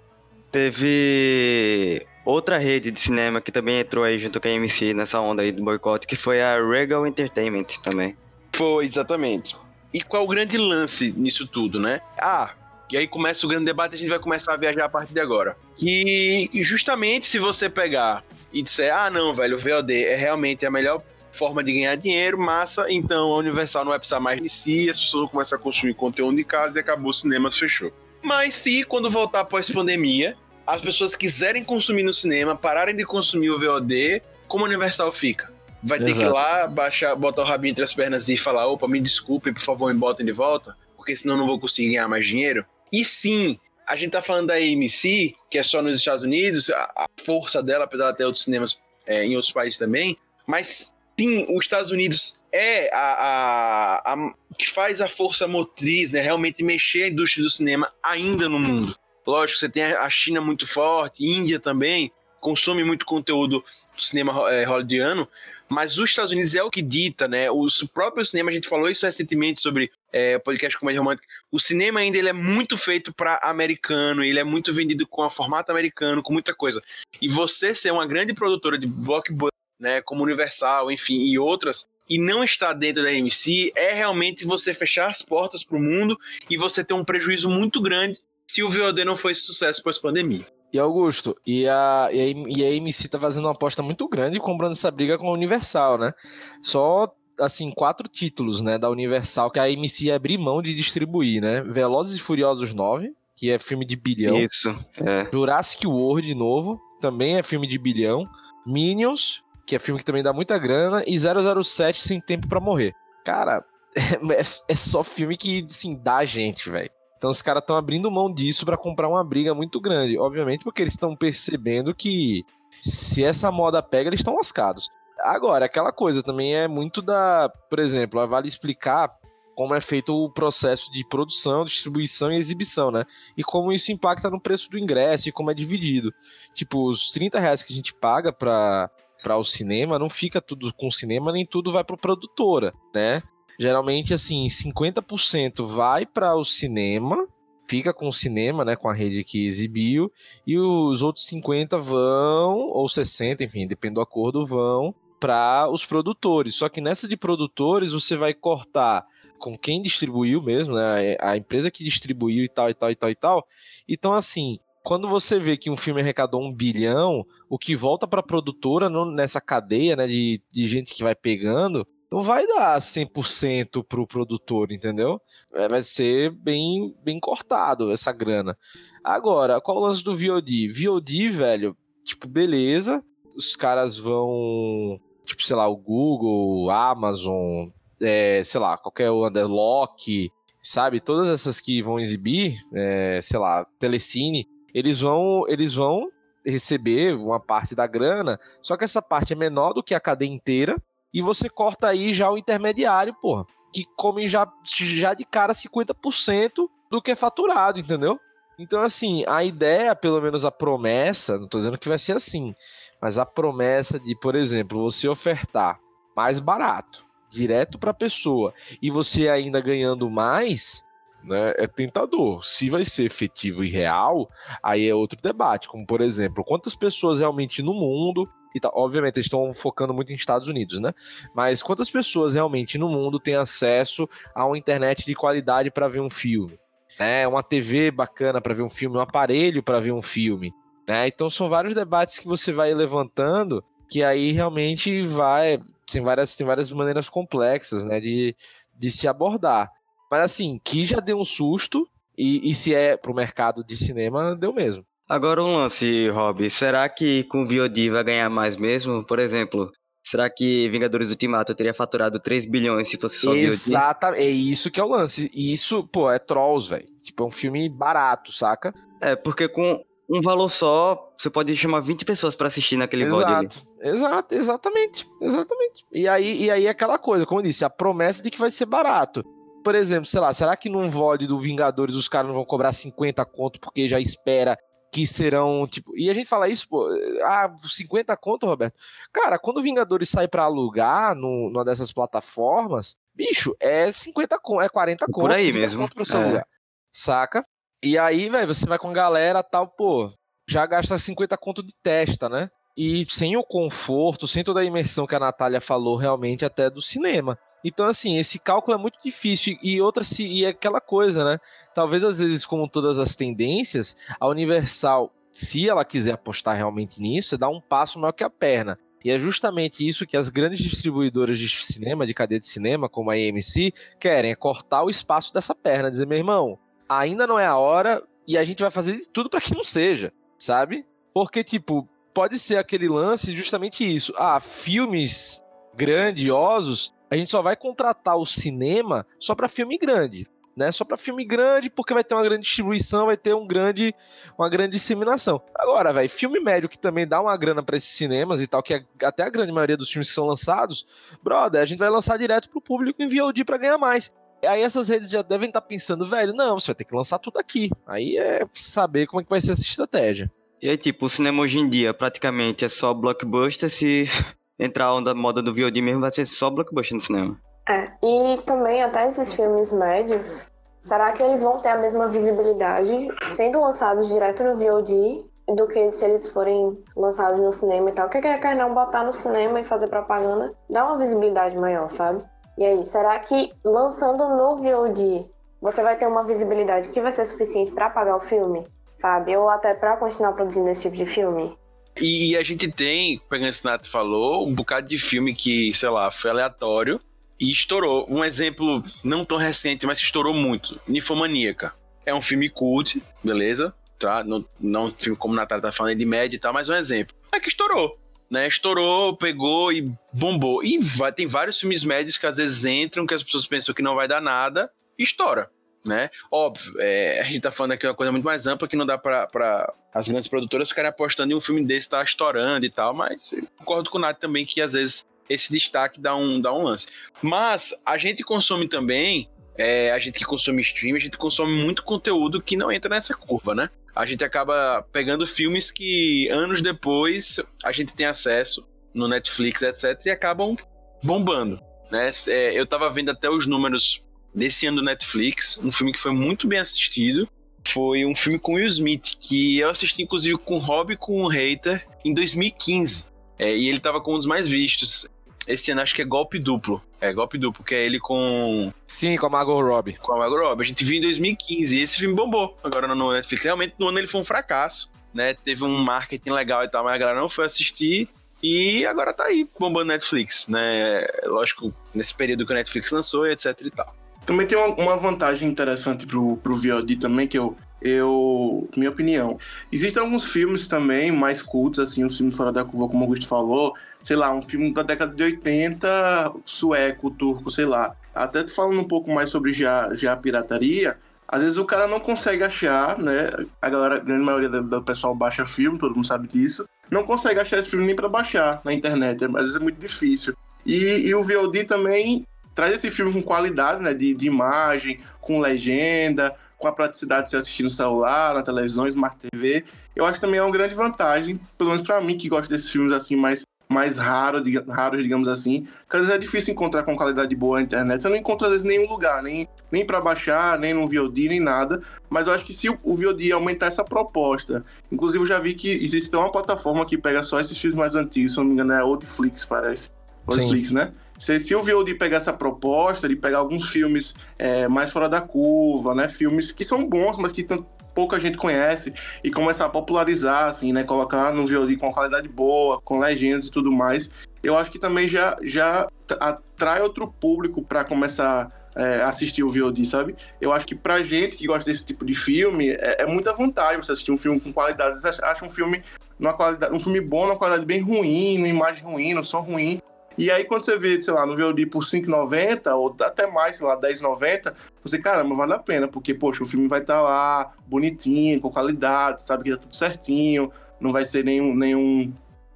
Teve outra rede de cinema que também entrou aí junto com a AMC nessa onda aí do boicote, que foi a Regal Entertainment também. Foi, exatamente. E qual é o grande lance nisso tudo, né? Ah, e aí começa o grande debate, a gente vai começar a viajar a partir de agora. Que justamente se você pegar e disser, ah, não, velho, o VOD é realmente a melhor forma de ganhar dinheiro, massa, então a Universal não vai precisar mais de si, as pessoas vão começar a consumir conteúdo de casa e acabou, o cinema fechou. Mas se, quando voltar após pandemia, as pessoas quiserem consumir no cinema, pararem de consumir o VOD, como a Universal fica? Vai ter que ir Exato. lá, baixar, botar o rabinho entre as pernas e falar: opa, me desculpe, por favor, me botem de volta, porque senão eu não vou conseguir ganhar mais dinheiro. E sim, a gente tá falando da AMC, que é só nos Estados Unidos, a, a força dela, apesar de ter outros cinemas é, em outros países também, mas sim, os Estados Unidos é a, a, a- que faz a força motriz, né? Realmente mexer a indústria do cinema ainda no mundo. Lógico, você tem a a China muito forte, Índia também, consome muito conteúdo do cinema é, hollywoodiano, mas os Estados Unidos é o que dita, né? O próprio cinema, a gente falou isso recentemente sobre é, podcast Comédia Romântica. O cinema ainda ele é muito feito para americano, ele é muito vendido com a formato americano, com muita coisa. E você ser uma grande produtora de blockbuster, né, como Universal, enfim, e outras, e não estar dentro da AMC é realmente você fechar as portas para o mundo e você ter um prejuízo muito grande se o VOD não esse sucesso pós-pandemia. E Augusto, e a, e, a, e a AMC tá fazendo uma aposta muito grande comprando essa briga com a Universal, né? Só, assim, quatro títulos, né, da Universal que a AMC ia abrir mão de distribuir, né? Velozes e Furiosos 9, que é filme de bilhão. Isso, é. Jurassic World de novo, também é filme de bilhão. Minions, que é filme que também dá muita grana. E 007 Sem Tempo pra Morrer. Cara, é, é só filme que, assim, dá gente, velho. Então os caras estão abrindo mão disso pra comprar uma briga muito grande. Obviamente porque eles estão percebendo que se essa moda pega, eles estão lascados. Agora, aquela coisa também é muito da... Por exemplo, vale explicar como é feito o processo de produção, distribuição e exibição, né? E como isso impacta no preço do ingresso e como é dividido. Tipo, os 30 reais que a gente paga pra, pra o cinema, não fica tudo com o cinema, nem tudo vai pra produtora, né? Geralmente, assim, 50% vai para o cinema, fica com o cinema, né, com a rede que exibiu, e os outros 50 vão, ou 60, enfim, depende do acordo, vão para os produtores. Só que nessa de produtores, você vai cortar com quem distribuiu mesmo, né, a empresa que distribuiu e tal, e tal, e tal, e tal. Então, assim, quando você vê que um filme arrecadou um bilhão, o que volta para a produtora nessa cadeia, né, de, de gente que vai pegando, não vai dar 100% pro produtor, entendeu? É, Vai ser bem, bem cortado essa grana. Agora, qual o lance do VOD? VOD, velho, tipo, beleza, os caras vão, tipo, sei lá, o Google, Amazon, é, sei lá, qualquer Loki, sabe? Todas essas que vão exibir, é, sei lá, Telecine, eles vão, eles vão receber uma parte da grana, só que essa parte é menor do que a cadeia inteira, e você corta aí já o intermediário, porra, que come já, já de cara 50% do que é faturado, entendeu? Então, assim, a ideia, pelo menos a promessa, não tô dizendo que vai ser assim, mas a promessa de, por exemplo, você ofertar mais barato, direto para a pessoa, e você ainda ganhando mais, né, é tentador. Se vai ser efetivo e real, aí é outro debate, como por exemplo, quantas pessoas realmente no mundo e tá, obviamente eles estão focando muito em Estados Unidos, né? Mas quantas pessoas realmente no mundo têm acesso a uma internet de qualidade para ver um filme? Né? Uma TV bacana para ver um filme, um aparelho para ver um filme. Né? Então são vários debates que você vai levantando que aí realmente vai. Tem várias, tem várias maneiras complexas né? de, de se abordar. Mas assim, que já deu um susto, e, e se é pro mercado de cinema, deu mesmo. Agora um lance, Rob. Será que com o VOD vai ganhar mais mesmo? Por exemplo, será que Vingadores Ultimato teria faturado 3 bilhões se fosse só VOD? Exatamente, é isso que é o lance. E isso, pô, é Trolls, velho. Tipo, é um filme barato, saca? É, porque com um valor só, você pode chamar 20 pessoas pra assistir naquele VOD. Exato, exato, exatamente, exatamente. E aí, e aí é aquela coisa, como eu disse, a promessa de que vai ser barato. Por exemplo, sei lá, será que num VOD do Vingadores os caras não vão cobrar 50 conto porque já espera que serão, tipo... E a gente fala isso, pô, ah, 50 conto, Roberto? Cara, quando o Vingadores sai pra alugar no, numa dessas plataformas, bicho, é 50 conto, é 40 conto. Por aí 30 mesmo, conto pro seu é. lugar. Saca? E aí, velho, você vai com a galera tal, pô, já gasta 50 conto de testa, né? E sem o conforto, sem toda a imersão que a Natália falou realmente até do cinema. Então, assim, esse cálculo é muito difícil. E outra, se, e é aquela coisa, né? Talvez, às vezes, como todas as tendências, a Universal, se ela quiser apostar realmente nisso, é dar um passo maior que a perna. E é justamente isso que as grandes distribuidoras de cinema, de cadeia de cinema, como a AMC, querem, é cortar o espaço dessa perna, dizer, meu irmão, ainda não é a hora e a gente vai fazer de tudo para que não seja, sabe? Porque, tipo, pode ser aquele lance justamente isso. Ah, filmes grandiosos, a gente só vai contratar o cinema só para filme grande né? Só para filme grande, porque vai ter uma grande distribuição, vai ter um grande, uma grande disseminação. Agora, velho, filme médio que também dá uma grana para esses cinemas e tal, que é, até a grande maioria dos filmes que são lançados, brother, a gente vai lançar direto pro público em VOD para ganhar mais. Aí essas redes já devem estar tá pensando, velho, não, você vai ter que lançar tudo aqui. Aí é saber como é que vai ser essa estratégia. E aí, tipo, o cinema hoje em dia praticamente é só blockbuster, se entrar a onda moda do VOD mesmo, vai ser só blockbuster no cinema. É, e também até esses filmes médios, será que eles vão ter a mesma visibilidade sendo lançados direto no VOD do que se eles forem lançados no cinema e tal? O que é que não botar no cinema e fazer propaganda dá uma visibilidade maior, sabe? E aí, será que lançando no VOD você vai ter uma visibilidade que vai ser suficiente para pagar o filme, sabe? Ou até para continuar produzindo esse tipo de filme? E a gente tem, pegando esse Nato falou, um bocado de filme que, sei lá, foi aleatório e estourou. Um exemplo não tão recente, mas estourou muito. Nifomaníaca. É um filme cult, beleza? Tá? Não, não um filme como Natália tá falando de média e tal, mas um exemplo. É que estourou. Né, estourou, pegou e bombou. E vai, tem vários filmes médios que às vezes entram, que as pessoas pensam que não vai dar nada, e estoura. Né? Óbvio, é, a gente tá falando aqui uma coisa muito mais ampla que não dá para as grandes produtoras ficarem apostando em um filme desse tá estourando e tal, mas concordo com o Nath também que às vezes esse destaque dá um, dá um lance. Mas a gente consome também, é, a gente que consome stream, a gente consome muito conteúdo que não entra nessa curva, né? A gente acaba pegando filmes que anos depois a gente tem acesso no Netflix, etc., e acabam bombando. Né? É, eu tava vendo até os números desse ano do Netflix, um filme que foi muito bem assistido. Foi um filme com Will Smith, que eu assisti inclusive com o Rob e com o Hater em 2015. É, e ele tava com um dos mais vistos. Esse ano acho que é golpe duplo. É, golpe duplo, que é ele com. Sim, com a Margot Robbie. Com a Margot Robbie. A gente viu em 2015 e esse filme bombou agora no Netflix. Realmente no ano ele foi um fracasso, né? Teve um marketing legal e tal, mas a galera não foi assistir. E agora tá aí, bombando Netflix, né? Lógico, nesse período que o Netflix lançou e etc e tal. Também tem uma, uma vantagem interessante pro, pro VOD também, que eu, eu. Minha opinião. Existem alguns filmes também mais cultos, assim, os filmes fora da curva, como o Augusto falou sei lá, um filme da década de 80, sueco, turco, sei lá. Até falando um pouco mais sobre já, já a pirataria, às vezes o cara não consegue achar, né? A galera, a grande maioria do, do pessoal baixa filme, todo mundo sabe disso. Não consegue achar esse filme nem para baixar na internet, às vezes é muito difícil. E, e o VOD também traz esse filme com qualidade, né? De, de imagem, com legenda, com a praticidade de se assistir no celular, na televisão, Smart TV. Eu acho que também é uma grande vantagem, pelo menos para mim que gosto desses filmes assim mais mais raro, raros, digamos assim, que às vezes é difícil encontrar com qualidade boa na internet. Você não encontra às vezes em nenhum lugar, nem, nem para baixar, nem no VOD, nem nada. Mas eu acho que se o, o VOD aumentar essa proposta, inclusive eu já vi que existe uma plataforma que pega só esses filmes mais antigos, se não me engano é Oldflix, parece. Oldflix, né? Se, se, o VOD pegar essa proposta de pegar alguns filmes é, mais fora da curva, né? Filmes que são bons, mas que pouca gente conhece e começar a popularizar, assim, né? Colocar no VOD com qualidade boa, com legendas e tudo mais. Eu acho que também já, já atrai outro público para começar é, assistir o VOD, sabe? Eu acho que pra gente que gosta desse tipo de filme, é, é muita vantagem você assistir um filme com qualidade. Você acha um filme numa qualidade, um filme bom, numa qualidade bem ruim, numa imagem ruim, no som ruim. E aí, quando você vê, sei lá, no VOD por 5,90 ou até mais, sei lá, 10,90, você, caramba, vale a pena, porque, poxa, o filme vai estar tá lá bonitinho, com qualidade, sabe que tá tudo certinho, não vai ser nenhum. nenhum...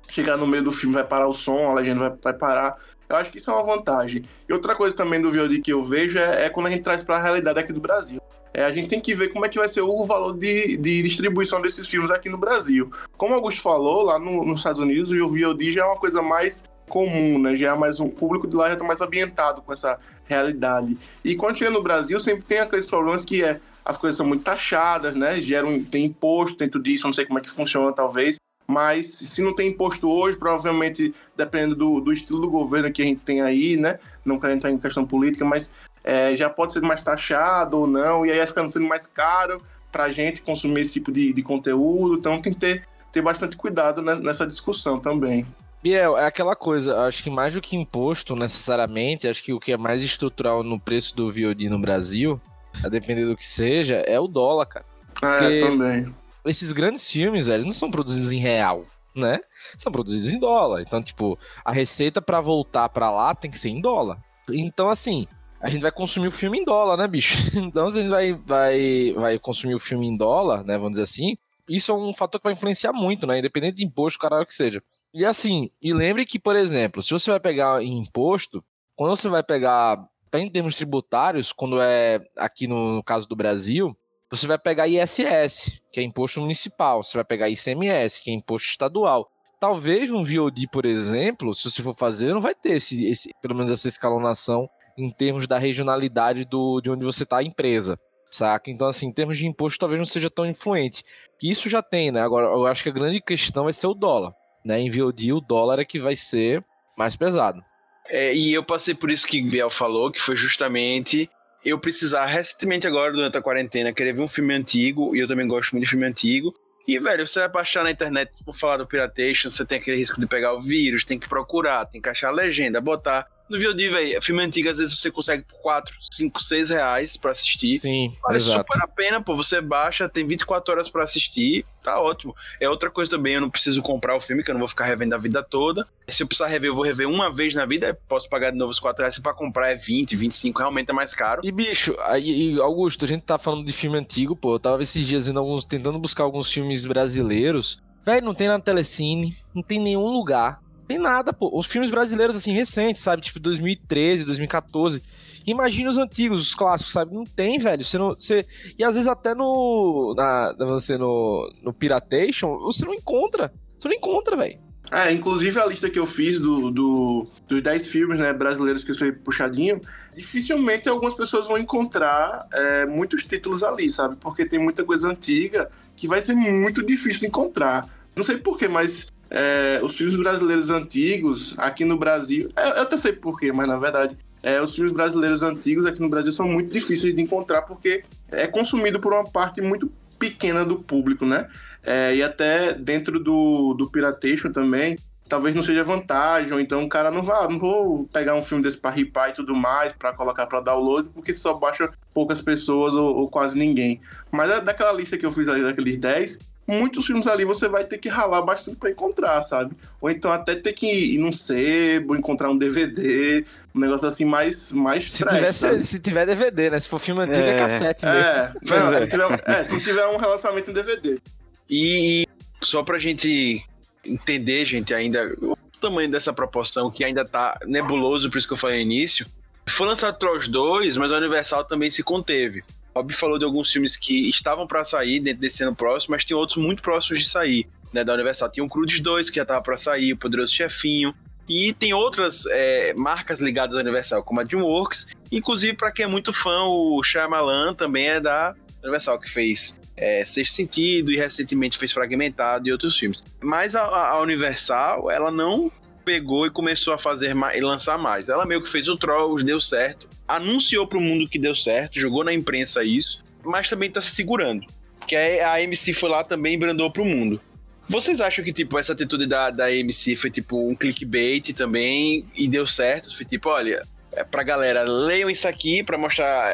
Chegar no meio do filme, vai parar o som, a legenda vai, vai parar. Eu acho que isso é uma vantagem. E outra coisa também do VOD que eu vejo é, é quando a gente traz para a realidade aqui do Brasil. É, a gente tem que ver como é que vai ser o valor de, de distribuição desses filmes aqui no Brasil. Como o Augusto falou, lá no, nos Estados Unidos, o VOD já é uma coisa mais comum, né? Já é mais um público de lá já está mais ambientado com essa realidade. E quando chega no Brasil, sempre tem aqueles problemas que é as coisas são muito taxadas, né? Geram, tem imposto dentro disso, não sei como é que funciona, talvez. Mas se não tem imposto hoje, provavelmente, dependendo do, do estilo do governo que a gente tem aí, né? Não quero entrar em questão política, mas é, já pode ser mais taxado ou não, e aí vai ficando sendo mais caro para a gente consumir esse tipo de, de conteúdo. Então tem que ter, ter bastante cuidado nessa discussão também. Biel, é aquela coisa, acho que mais do que imposto necessariamente, acho que o que é mais estrutural no preço do VOD no Brasil, a depender do que seja, é o dólar, cara. É, também. Esses grandes filmes, velho, não são produzidos em real. né? São produzidos em dólar. Então, tipo, a receita para voltar para lá tem que ser em dólar. Então, assim, a gente vai consumir o filme em dólar, né, bicho? Então, se a gente vai, vai, vai consumir o filme em dólar, né, vamos dizer assim, isso é um fator que vai influenciar muito, né? Independente de imposto, caralho que seja. E assim, e lembre que, por exemplo, se você vai pegar em imposto, quando você vai pegar, em termos tributários, quando é aqui no, no caso do Brasil, você vai pegar ISS, que é imposto municipal, você vai pegar ICMS, que é imposto estadual. Talvez um VOD, por exemplo, se você for fazer, não vai ter esse, esse pelo menos essa escalonação em termos da regionalidade do, de onde você está a empresa, saca? Então, assim, em termos de imposto, talvez não seja tão influente. Que isso já tem, né? Agora, eu acho que a grande questão vai ser o dólar. Né? Em VOD, o dólar é que vai ser mais pesado. É, e eu passei por isso que Biel falou, que foi justamente eu precisar recentemente agora, durante a quarentena, querer ver um filme antigo, e eu também gosto muito de filme antigo. E, velho, você vai baixar na internet por falar do Piratation, você tem aquele risco de pegar o vírus, tem que procurar, tem que achar a legenda, botar. No VOD, velho, filme antigo, às vezes você consegue por 4, 5, 6 reais pra assistir. Sim, vale exato. super a pena, pô. Você baixa, tem 24 horas pra assistir, tá ótimo. É outra coisa também, eu não preciso comprar o filme, que eu não vou ficar revendo a vida toda. Se eu precisar rever, eu vou rever uma vez na vida, posso pagar de novo os 4 reais. Se pra comprar é 20, 25, realmente é mais caro. E, bicho, aí, Augusto, a gente tá falando de filme antigo, pô. Eu tava esses dias vendo alguns, tentando buscar alguns filmes brasileiros. Velho, não tem na Telecine, não tem nenhum lugar. Tem nada, pô. Os filmes brasileiros, assim, recentes, sabe? Tipo 2013, 2014. Imagina os antigos, os clássicos, sabe? Não tem, velho. Você não. Você... E às vezes até no. Na, você no, no Piratation, você não encontra. Você não encontra, velho. É, inclusive a lista que eu fiz do, do, dos 10 filmes né, brasileiros que eu escrevi puxadinho, dificilmente algumas pessoas vão encontrar é, muitos títulos ali, sabe? Porque tem muita coisa antiga que vai ser muito difícil de encontrar. Não sei porquê, mas é, os filmes brasileiros antigos aqui no Brasil, eu, eu até sei porquê, mas na verdade, é, os filmes brasileiros antigos aqui no Brasil são muito difíceis de encontrar porque é consumido por uma parte muito pequena do público, né? É, e até dentro do, do Piratation também, talvez não seja vantagem, ou então o cara não vai, não vou pegar um filme desse para ripar e tudo mais, para colocar para download, porque só baixa poucas pessoas ou, ou, quase ninguém. Mas é daquela lista que eu fiz ali, daqueles 10, muitos filmes ali você vai ter que ralar bastante para encontrar, sabe? Ou então até ter que ir num sebo, encontrar um DVD, um negócio assim mais, mais se, trash, tiver, se tiver DVD, né? Se for filme antigo é, é cassete mesmo. É, não, é. Se, tiver, é, se tiver um relacionamento em DVD. E só pra gente entender, gente, ainda o tamanho dessa proporção que ainda tá nebuloso, por isso que eu falei no início. Foi lançado Trolls 2, mas a Universal também se conteve. Rob falou de alguns filmes que estavam para sair dentro desse ano próximo, mas tem outros muito próximos de sair, né, da Universal. Tinha o Crudes 2, que já tava para sair, o Poderoso Chefinho, e tem outras é, marcas ligadas à Universal, como a DreamWorks. Inclusive, para quem é muito fã, o Shyamalan também é da Universal, que fez é, Sexto Sentido e recentemente fez Fragmentado e outros filmes. Mas a, a Universal, ela não pegou e começou a fazer e lançar mais. Ela meio que fez o Trolls, deu certo, anunciou para o mundo que deu certo, jogou na imprensa isso, mas também está se segurando. Que a MC foi lá também e brandou para o mundo. Vocês acham que, tipo, essa atitude da, da MC foi, tipo, um clickbait também e deu certo? Foi tipo, olha, é pra galera, leiam isso aqui para mostrar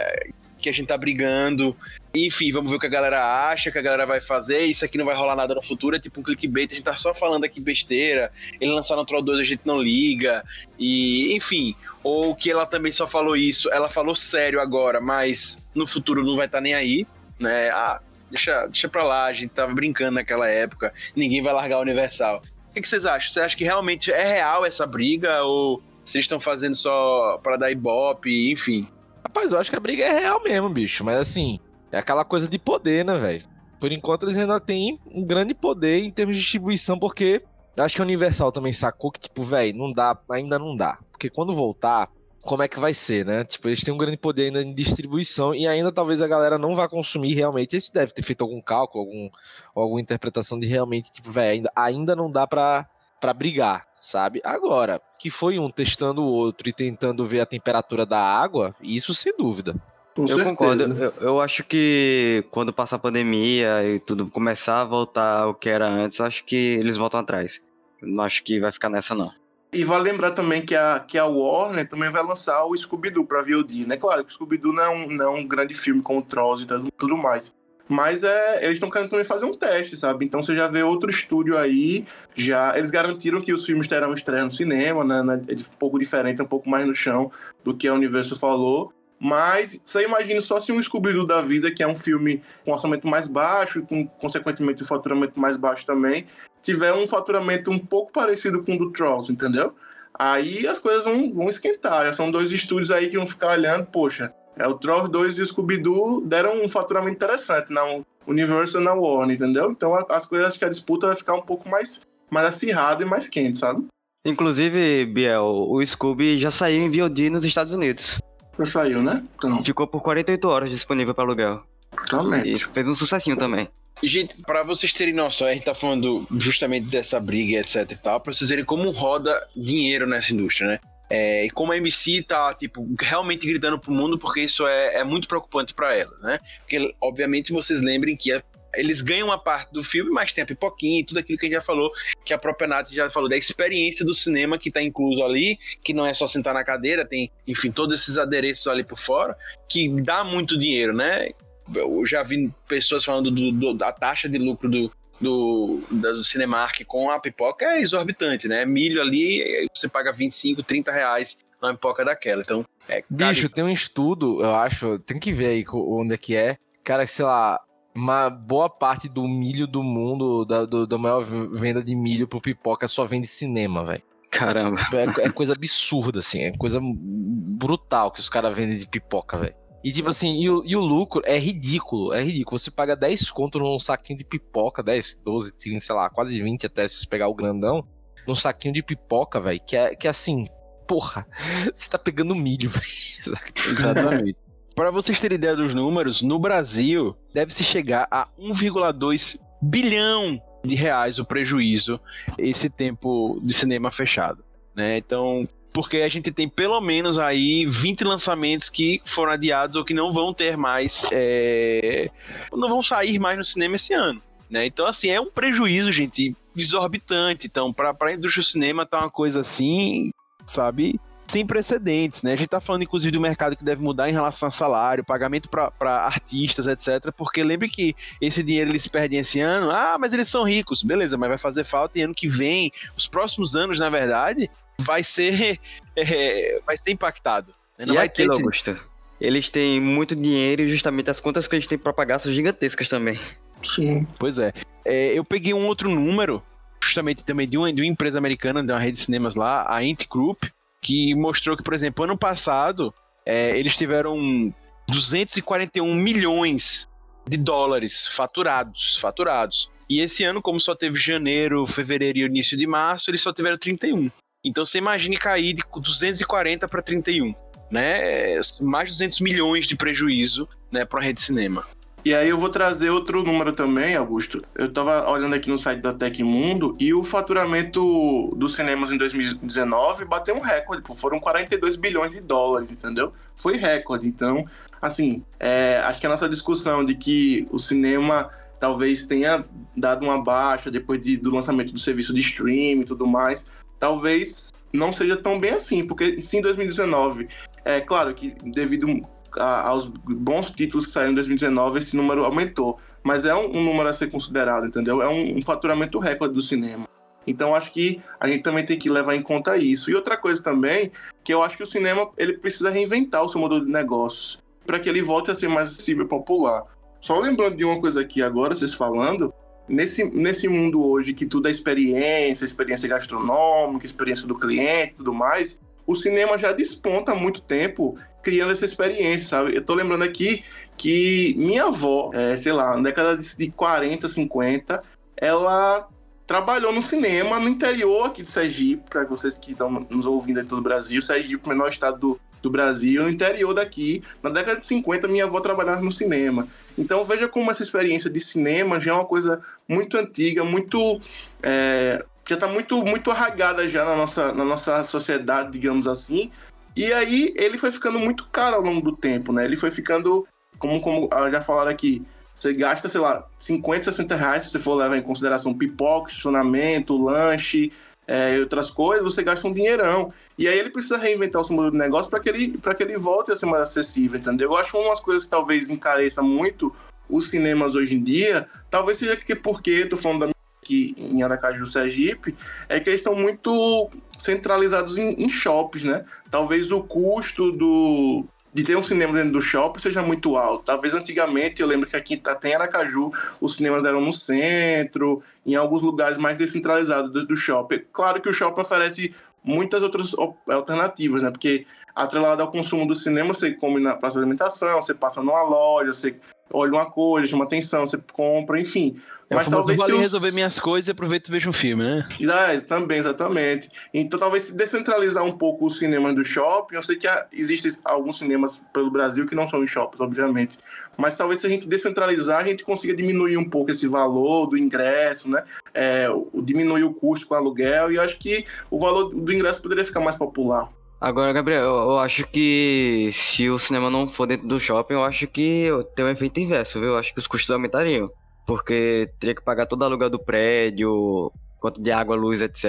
que a gente tá brigando. Enfim, vamos ver o que a galera acha, que a galera vai fazer. Isso aqui não vai rolar nada no futuro. É tipo um clickbait, a gente tá só falando aqui besteira. Ele lançar no Troll 2, a gente não liga. E, enfim. Ou que ela também só falou isso, ela falou sério agora, mas no futuro não vai estar tá nem aí, né? Ah, deixa, deixa pra lá, a gente tava brincando naquela época, ninguém vai largar o Universal. O que, que vocês acham? Você acha que realmente é real essa briga? Ou vocês estão fazendo só para dar ibope, enfim? Rapaz, eu acho que a briga é real mesmo, bicho. Mas assim, é aquela coisa de poder, né, velho? Por enquanto eles ainda têm um grande poder em termos de distribuição, porque acho que a Universal também sacou que, tipo, velho, não dá, ainda não dá. Porque quando voltar, como é que vai ser, né? Tipo, eles têm um grande poder ainda em distribuição e ainda talvez a galera não vá consumir realmente. Eles deve ter feito algum cálculo, algum, alguma interpretação de realmente, tipo, velho, ainda, ainda não dá pra, pra brigar sabe? Agora, que foi um testando o outro e tentando ver a temperatura da água, isso sem dúvida. Com eu certeza. concordo. Eu, eu, acho que quando passar a pandemia e tudo começar a voltar ao que era antes, acho que eles voltam atrás. Não acho que vai ficar nessa, não. E vale lembrar também que a, que a Warner também vai lançar o Scooby-Doo pra VOD, né? Claro que o Scooby-Doo não, é um, não é um grande filme com o Trolls e tudo, tudo mais. Mas é, eles estão querendo também fazer um teste, sabe? Então você já vê outro estúdio aí, já eles garantiram que os filmes terão estreia no cinema, né? É um pouco diferente, um pouco mais no chão do que a Universo falou. Mas você imagina só se um Scooby-Doo da vida, que é um filme com orçamento mais baixo e com, consequentemente, um faturamento mais baixo também, tiver um faturamento um pouco parecido com o do Trolls, entendeu? Aí as coisas vão, vão esquentar. Já são dois estúdios aí que vão ficar olhando, poxa, é o Trolls 2 e o Scooby-Doo deram um faturamento interessante na Universal e na Warner, entendeu? Então as coisas, acho que a disputa vai ficar um pouco mais, mais acirrada e mais quente, sabe? Inclusive, Biel, o Scooby já saiu em VOD nos Estados Unidos. Já saiu, né? Então. Ficou por 48 horas disponível para aluguel. Também. E fez um sucessinho também. Gente, para vocês terem noção, a gente tá falando justamente dessa briga, etc e tal, pra vocês verem como roda dinheiro nessa indústria, né? É, e como a MC tá, tipo, realmente gritando pro mundo, porque isso é, é muito preocupante para elas, né? Porque, obviamente, vocês lembrem que é eles ganham uma parte do filme, mas tem a pipoquinha e tudo aquilo que a gente já falou, que a própria Nath já falou, da experiência do cinema que está incluso ali, que não é só sentar na cadeira, tem, enfim, todos esses adereços ali por fora, que dá muito dinheiro, né? Eu já vi pessoas falando do, do, da taxa de lucro do, do, do Cinemark com a pipoca é exorbitante, né? Milho ali, você paga 25, 30 reais numa pipoca daquela. Então, é Bicho, tem um estudo, eu acho, tem que ver aí onde é que é. Cara, sei lá, uma boa parte do milho do mundo, da, do, da maior venda de milho pro pipoca só vem de cinema, velho. Caramba. É, é, coisa absurda, assim. É coisa brutal que os caras vendem de pipoca, velho. E tipo assim, e o, e o, lucro é ridículo, é ridículo. Você paga 10 conto num saquinho de pipoca, 10, 12, 30, sei lá, quase 20 até se pegar o grandão, num saquinho de pipoca, velho, que é, que é assim, porra, você tá pegando milho, velho. Exatamente. Para vocês terem ideia dos números, no Brasil deve-se chegar a 1,2 bilhão de reais o prejuízo esse tempo de cinema fechado. Né? Então, porque a gente tem pelo menos aí 20 lançamentos que foram adiados ou que não vão ter mais, é... não vão sair mais no cinema esse ano. Né? Então, assim, é um prejuízo, gente, exorbitante. Então, para a indústria do cinema tá uma coisa assim, sabe? sem precedentes, né? A gente tá falando, inclusive, do mercado que deve mudar em relação a salário, pagamento para artistas, etc. Porque lembre que esse dinheiro eles perdem esse ano, ah, mas eles são ricos, beleza, mas vai fazer falta e ano que vem, os próximos anos, na verdade, vai ser, é, vai ser impactado. Né? Não e vai aquilo, ter Augusto? Eles têm muito dinheiro e justamente as contas que eles têm para pagar são gigantescas também. Sim. Pois é. é. Eu peguei um outro número, justamente também de uma, de uma empresa americana, de uma rede de cinemas lá, a Int Group, que mostrou que, por exemplo, ano passado é, eles tiveram 241 milhões de dólares faturados, faturados. E esse ano, como só teve janeiro, fevereiro e início de março, eles só tiveram 31. Então você imagine cair de 240 para 31, né? É, mais de 200 milhões de prejuízo, né, para a rede cinema. E aí eu vou trazer outro número também, Augusto. Eu tava olhando aqui no site da Tecmundo e o faturamento dos cinemas em 2019 bateu um recorde, foram 42 bilhões de dólares, entendeu? Foi recorde. Então, assim, é, acho que a nossa discussão de que o cinema talvez tenha dado uma baixa depois de, do lançamento do serviço de streaming e tudo mais, talvez não seja tão bem assim, porque sim, em 2019, é claro que devido a, aos bons títulos que saíram em 2019, esse número aumentou. Mas é um, um número a ser considerado, entendeu? É um, um faturamento recorde do cinema. Então acho que a gente também tem que levar em conta isso. E outra coisa também, que eu acho que o cinema ele precisa reinventar o seu modelo de negócios para que ele volte a ser mais acessível e popular. Só lembrando de uma coisa aqui agora, vocês falando, nesse, nesse mundo hoje que tudo é experiência, experiência gastronômica, experiência do cliente tudo mais, o cinema já desponta há muito tempo criando essa experiência, sabe? Eu tô lembrando aqui que minha avó, é, sei lá, na década de 40, 50, ela trabalhou no cinema no interior aqui de Sergipe, para vocês que estão nos ouvindo aí todo o Brasil, Sergipe, o menor estado do, do Brasil, no interior daqui. Na década de 50, minha avó trabalhava no cinema. Então veja como essa experiência de cinema já é uma coisa muito antiga, muito. É, já está muito, muito arraigada já na nossa, na nossa sociedade, digamos assim, e aí ele foi ficando muito caro ao longo do tempo, né? Ele foi ficando, como, como já falaram aqui, você gasta, sei lá, 50, 60 reais se você for levar em consideração pipoca, estacionamento, lanche é, e outras coisas, você gasta um dinheirão. E aí ele precisa reinventar o seu modelo de negócio para que, ele, que ele volte a ser mais acessível, entendeu? Eu acho umas coisas que talvez encareça muito os cinemas hoje em dia, talvez seja que porque, tô falando da aqui em Aracaju, Sergipe, é que eles estão muito centralizados em, em né? Talvez o custo do, de ter um cinema dentro do shopping seja muito alto. Talvez antigamente, eu lembro que aqui em Aracaju, os cinemas eram no centro, em alguns lugares mais descentralizados do, do shopping. Claro que o shopping oferece muitas outras alternativas, né? Porque atrelado ao consumo do cinema, você come na praça de alimentação, você passa numa loja, você olha uma coisa, chama atenção, você compra, enfim. É Mas talvez vale os... resolver minhas coisas e aproveito e vejo um filme, né? É, também, exatamente. Então talvez se descentralizar um pouco os cinemas do shopping, eu sei que existem alguns cinemas pelo Brasil que não são em shoppings, obviamente. Mas talvez se a gente descentralizar, a gente consiga diminuir um pouco esse valor do ingresso, né? É, diminuir o custo com o aluguel, e eu acho que o valor do ingresso poderia ficar mais popular. Agora, Gabriel, eu acho que se o cinema não for dentro do shopping, eu acho que tem um efeito inverso, viu? Eu acho que os custos aumentariam. Porque teria que pagar todo o aluguel do prédio, quanto de água, luz, etc.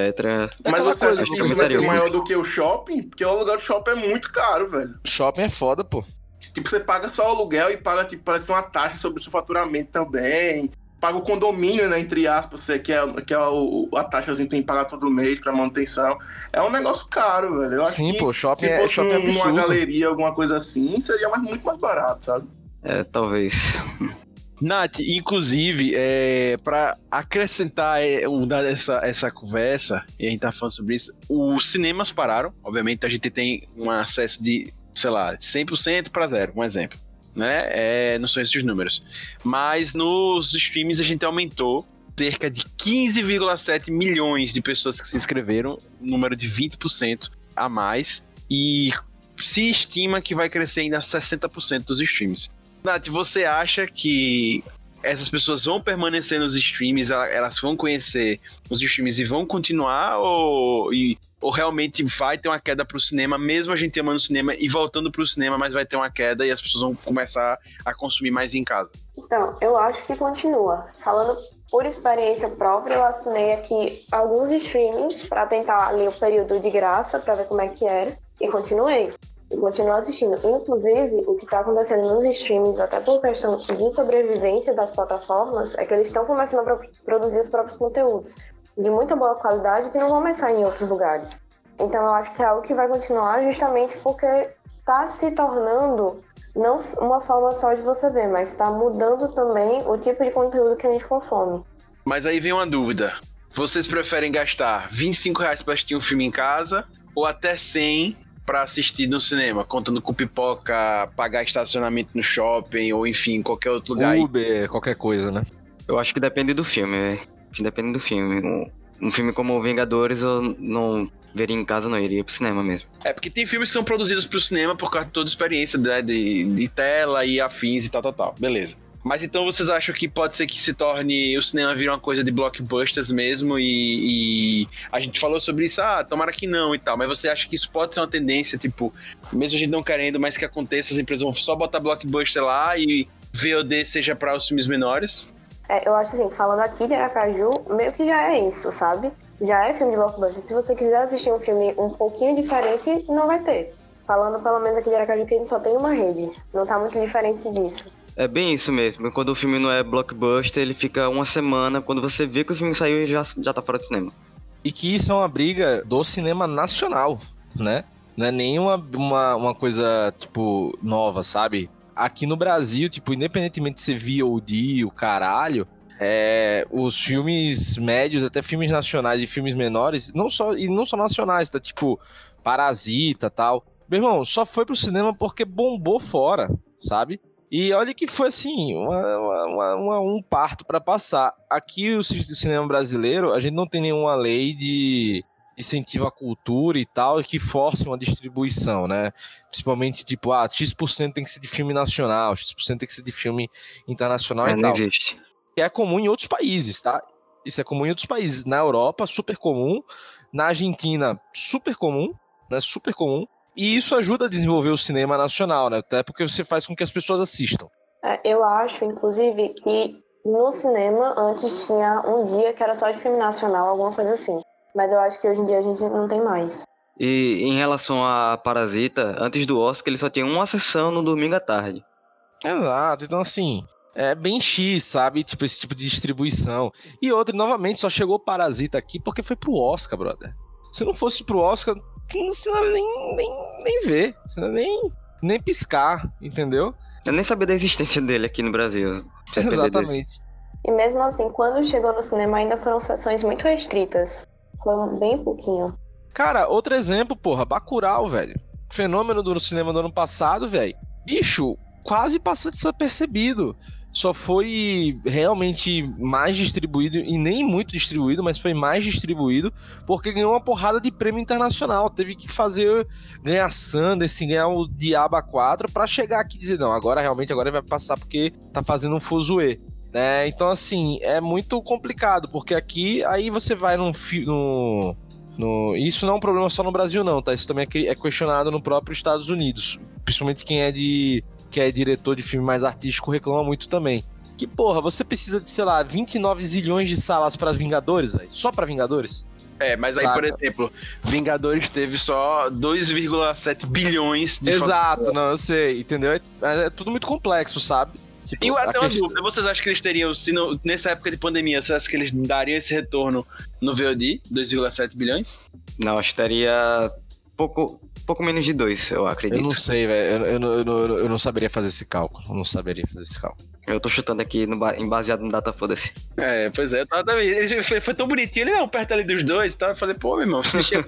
Mas você acha que isso vai ser maior do que o shopping? Porque o aluguel do shopping é muito caro, velho. Shopping é foda, pô. Tipo, você paga só o aluguel e paga, tipo, parece uma taxa sobre o seu faturamento também paga o condomínio, né, entre aspas, que é, que é o, a taxa que tem que pagar todo mês para manutenção. É um negócio caro, velho. Eu Sim, pô, shopping se é- fosse shopping um, uma galeria, alguma coisa assim, seria mais, muito mais barato, sabe? É, talvez. Nath, inclusive, é, para acrescentar é, um, essa, essa conversa, e a gente tá falando sobre isso, os cinemas pararam, obviamente a gente tem um acesso de, sei lá, 100% para zero, um exemplo né? É, não são esses números. Mas nos streams a gente aumentou cerca de 15,7 milhões de pessoas que se inscreveram, número de 20% a mais, e se estima que vai crescer ainda 60% dos streams. Nath, você acha que essas pessoas vão permanecer nos streams, elas vão conhecer os streams e vão continuar, ou, e ou realmente vai ter uma queda para o cinema, mesmo a gente amando o cinema e voltando para o cinema, mas vai ter uma queda e as pessoas vão começar a consumir mais em casa? Então, eu acho que continua. Falando por experiência própria, eu assinei aqui alguns streamings para tentar ali o período de graça, para ver como é que era, e continuei. Continuo assistindo. Inclusive, o que está acontecendo nos streamings, até por questão de sobrevivência das plataformas, é que eles estão começando a produzir os próprios conteúdos de muita boa qualidade que não vão mais sair em outros lugares. Então eu acho que é algo que vai continuar justamente porque está se tornando não uma forma só de você ver, mas está mudando também o tipo de conteúdo que a gente consome. Mas aí vem uma dúvida. Vocês preferem gastar 25 reais para assistir um filme em casa ou até 100 para assistir no cinema, contando com pipoca, pagar estacionamento no shopping ou enfim, qualquer outro lugar? Uber, qualquer coisa, né? Eu acho que depende do filme, velho que depende do filme. Um, um filme como Vingadores eu não veria em casa, não iria pro cinema mesmo. É, porque tem filmes que são produzidos pro cinema por causa de toda a experiência né, de, de tela e afins e tal, tal, tal. Beleza. Mas então vocês acham que pode ser que se torne o cinema vir uma coisa de blockbusters mesmo e, e, a gente falou sobre isso, ah, tomara que não e tal, mas você acha que isso pode ser uma tendência, tipo, mesmo a gente não querendo, mas que aconteça, as empresas vão só botar blockbuster lá e VOD seja para os filmes menores? É, eu acho assim, falando aqui de Aracaju, meio que já é isso, sabe? Já é filme de blockbuster. Se você quiser assistir um filme um pouquinho diferente, não vai ter. Falando pelo menos aqui de Aracaju, que a gente só tem uma rede. Não tá muito diferente disso. É bem isso mesmo. Quando o filme não é blockbuster, ele fica uma semana. Quando você vê que o filme saiu, já, já tá fora do cinema. E que isso é uma briga do cinema nacional, né? Não é nenhuma uma, uma coisa, tipo, nova, sabe? aqui no Brasil, tipo, independentemente de ser VOD, o caralho, é, os filmes médios, até filmes nacionais e filmes menores, não só, e não só nacionais, tá? Tipo, Parasita tal. Meu irmão, só foi pro cinema porque bombou fora, sabe? E olha que foi assim, uma, uma, uma, um parto para passar. Aqui o cinema brasileiro, a gente não tem nenhuma lei de incentivo à cultura e tal, que force uma distribuição, né? Principalmente, tipo, ah, X% tem que ser de filme nacional, X% tem que ser de filme internacional Mas e não tal. existe. Que é comum em outros países, tá? Isso é comum em outros países. Na Europa, super comum. Na Argentina, super comum, né? Super comum. E isso ajuda a desenvolver o cinema nacional, né? Até porque você faz com que as pessoas assistam. É, eu acho, inclusive, que no cinema antes tinha um dia que era só de filme nacional, alguma coisa assim. Mas eu acho que hoje em dia a gente não tem mais. E em relação a Parasita, antes do Oscar ele só tinha uma sessão no domingo à tarde. Exato, então assim, é bem X, sabe? Tipo, esse tipo de distribuição. E outra, novamente, só chegou Parasita aqui porque foi pro Oscar, brother. Se não fosse pro Oscar, você não nem, nem, nem ver. Nem, nem piscar, entendeu? Eu nem sabia da existência dele aqui no Brasil. Exatamente. E mesmo assim, quando chegou no cinema, ainda foram sessões muito restritas. Foi bem pouquinho. Cara, outro exemplo, porra, Bacurau, velho. Fenômeno do cinema do ano passado, velho. Bicho, quase passou desapercebido só foi realmente mais distribuído, e nem muito distribuído, mas foi mais distribuído, porque ganhou uma porrada de prêmio internacional. Teve que fazer, ganhar Sundance, ganhar o Diaba 4 para chegar aqui e dizer, não, agora realmente agora vai passar porque tá fazendo um fuzuê. Né? Então, assim, é muito complicado, porque aqui, aí você vai num, no, isso não é um problema só no Brasil, não, tá? Isso também é, é questionado no próprio Estados Unidos. Principalmente quem é de que é diretor de filme mais artístico, reclama muito também. Que, porra, você precisa de, sei lá, 29 zilhões de salas para Vingadores, velho? Só para Vingadores? É, mas aí, Saca. por exemplo, Vingadores teve só 2,7 bilhões de Exato, não, eu sei, entendeu? É, é, tudo muito complexo, sabe? Tipo, e até uma questão... dúvida, vocês acham que eles teriam, se no, nessa época de pandemia, vocês acham que eles dariam esse retorno no VOD, 2,7 bilhões? Não, acho que teria pouco, pouco menos de dois, eu acredito. Eu não sei, velho. Eu, eu, eu, eu, não saberia fazer esse cálculo. Eu não saberia fazer esse cálculo. Eu tô chutando aqui no, em baseado no data foda-se. É, pois é, tava, ele foi, foi, tão bonitinho, ele não, perto ali dos dois, tá? Eu falei, pô, meu irmão, você mexeu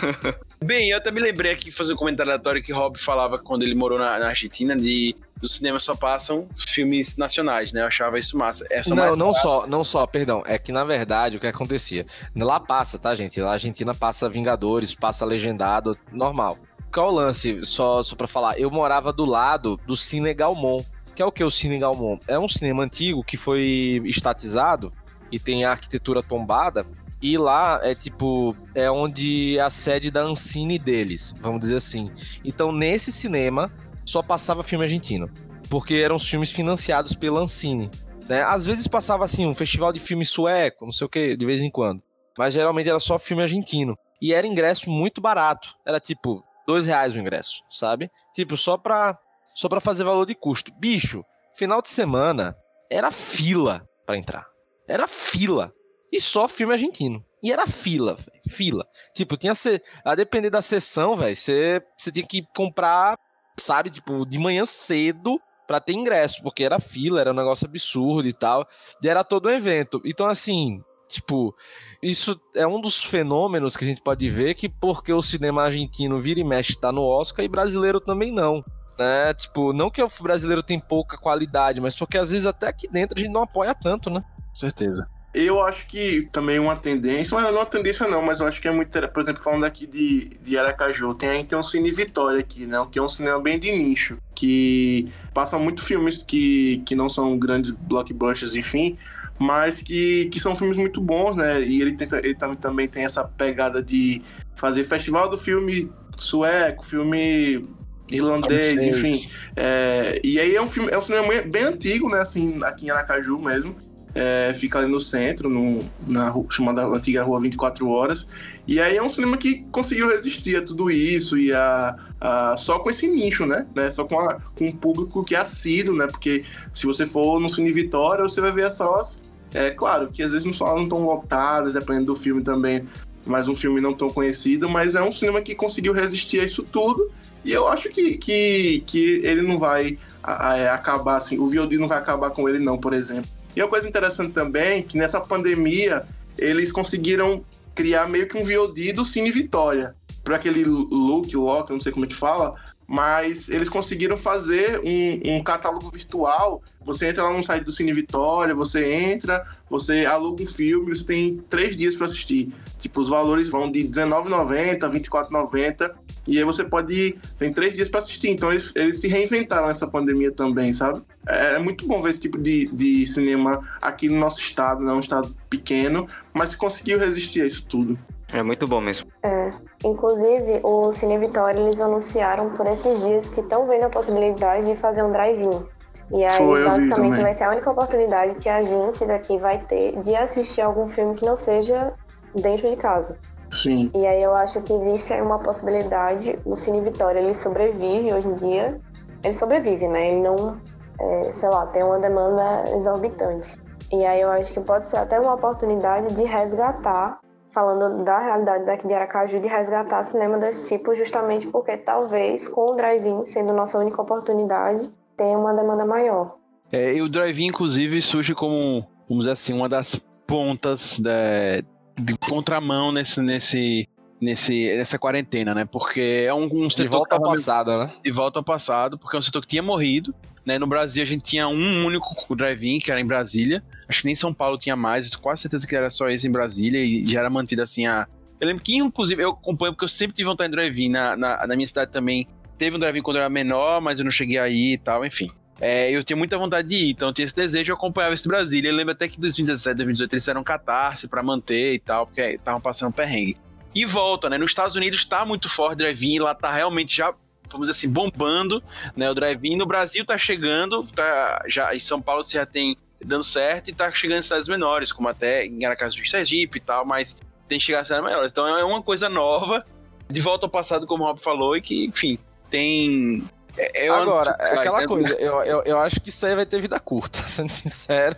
Bem, eu até me lembrei aqui, fazer um comentário aleatório que Rob falava quando ele morou na, na Argentina, de do cinema só passam filmes nacionais, né? Eu achava isso massa. É não, não só, não só, perdão. É que na verdade o que acontecia? Lá passa, tá, gente? Lá a Argentina passa Vingadores, passa Legendado, normal. Qual o lance? Só, só pra falar, eu morava do lado do Cine Galmon. Que é o que o Cine Galmon? É um cinema antigo que foi estatizado e tem a arquitetura tombada. E lá é tipo, é onde é a sede da Ancine deles, vamos dizer assim. Então, nesse cinema, só passava filme argentino. Porque eram os filmes financiados pela Ancine. Né? Às vezes passava assim, um festival de filme sueco, não sei o que, de vez em quando. Mas geralmente era só filme argentino. E era ingresso muito barato. Era tipo, dois reais o ingresso, sabe? Tipo, só pra, só pra fazer valor de custo. Bicho, final de semana era fila para entrar. Era fila. E só filme argentino. E era fila, véio, fila. Tipo, tinha se... a depender da sessão, velho, você tinha que comprar sabe, tipo, de manhã cedo para ter ingresso, porque era fila, era um negócio absurdo e tal, e era todo um evento. Então, assim, tipo, isso é um dos fenômenos que a gente pode ver que porque o cinema argentino vira e mexe tá no Oscar e brasileiro também não. Né? Tipo, não que o brasileiro tem pouca qualidade, mas porque às vezes até aqui dentro a gente não apoia tanto, né? Certeza. Eu acho que também uma tendência, mas não é uma tendência não, mas eu acho que é muito, por exemplo, falando aqui de, de Aracaju, tem aí tem um Cine Vitória aqui, né, que é um cinema bem de nicho, que passa muito filmes que, que não são grandes blockbusters, enfim, mas que, que são filmes muito bons, né, e ele, tenta, ele também tem essa pegada de fazer festival do filme sueco, filme irlandês, enfim. É, e aí é um filme, é um cinema bem antigo, né? Assim, aqui em Aracaju mesmo é, fica ali no centro, no, na rua, chamada antiga Rua 24 Horas. E aí é um cinema que conseguiu resistir a tudo isso e a, a só com esse nicho, né? né? Só com, a, com um público que é assíduo, né? Porque se você for no Cine Vitória, você vai ver as salas, é claro, que às vezes não são não estão lotadas, dependendo do filme também, mas um filme não tão conhecido, mas é um cinema que conseguiu resistir a isso tudo. E eu acho que, que, que ele não vai a, a, acabar assim, o VOD não vai acabar com ele, não, por exemplo. E uma coisa interessante também, que nessa pandemia, eles conseguiram criar meio que um VOD do Cine Vitória. Para aquele look, lock, não sei como é que fala, mas eles conseguiram fazer um, um, catálogo virtual. Você entra lá no site do Cine Vitória, você entra, você aluga um filme, você tem três dias para assistir. Tipo, os valores vão de R$19,90 a R$24,90 e aí você pode. Tem três dias para assistir. Então eles, eles se reinventaram nessa pandemia também, sabe? É, é, muito bom ver esse tipo de, de cinema aqui no nosso estado, né? Um estado pequeno, mas conseguiu resistir a isso tudo. É muito bom mesmo. É. Inclusive, o Cine Vitória, eles anunciaram por esses dias que estão vendo a possibilidade de fazer um drive-in. E aí, Foi, basicamente, vai ser a única oportunidade que a gente daqui vai ter de assistir algum filme que não seja dentro de casa. Sim. E aí eu acho que existe uma possibilidade, o Cine Vitória, ele sobrevive hoje em dia. Ele sobrevive, né? Ele não, é, sei lá, tem uma demanda exorbitante. E aí eu acho que pode ser até uma oportunidade de resgatar, falando da realidade daqui de Aracaju, de resgatar cinema desse tipo, justamente porque talvez com o drive-in sendo nossa única oportunidade, tenha uma demanda maior. É, e o drive-in, inclusive, surge como, vamos dizer assim, uma das pontas da, de contramão nesse, nesse, nesse, nessa quarentena, né? Porque é um, um setor. De volta ao passado, né? De volta ao passado, porque é um setor que tinha morrido. Né? No Brasil, a gente tinha um único drive-in, que era em Brasília. Acho que nem São Paulo tinha mais, quase certeza que era só esse em Brasília e já era mantido assim a. Eu lembro que, inclusive, eu acompanho porque eu sempre tive vontade de drive-in. Na, na, na minha cidade também teve um drive-in quando eu era menor, mas eu não cheguei aí e tal, enfim. É, eu tinha muita vontade de ir, então eu tinha esse desejo, eu acompanhava esse Brasília. Eu lembro até que em 2017, 2018 eles fizeram catarse para manter e tal, porque estavam passando perrengue. E volta, né? Nos Estados Unidos tá muito forte o drive-in, lá tá realmente já, vamos dizer assim, bombando, né? O drive-in. No Brasil tá chegando, tá, já em São Paulo você já tem dando certo e tá chegando em cidades menores, como até em Aracaju do Sergipe e tal, mas tem que chegar a cidades menores. Então é uma coisa nova, de volta ao passado, como o Rob falou, e que, enfim, tem é, Agora, é aquela né? coisa, eu, eu, eu acho que isso aí vai ter vida curta, sendo sincero.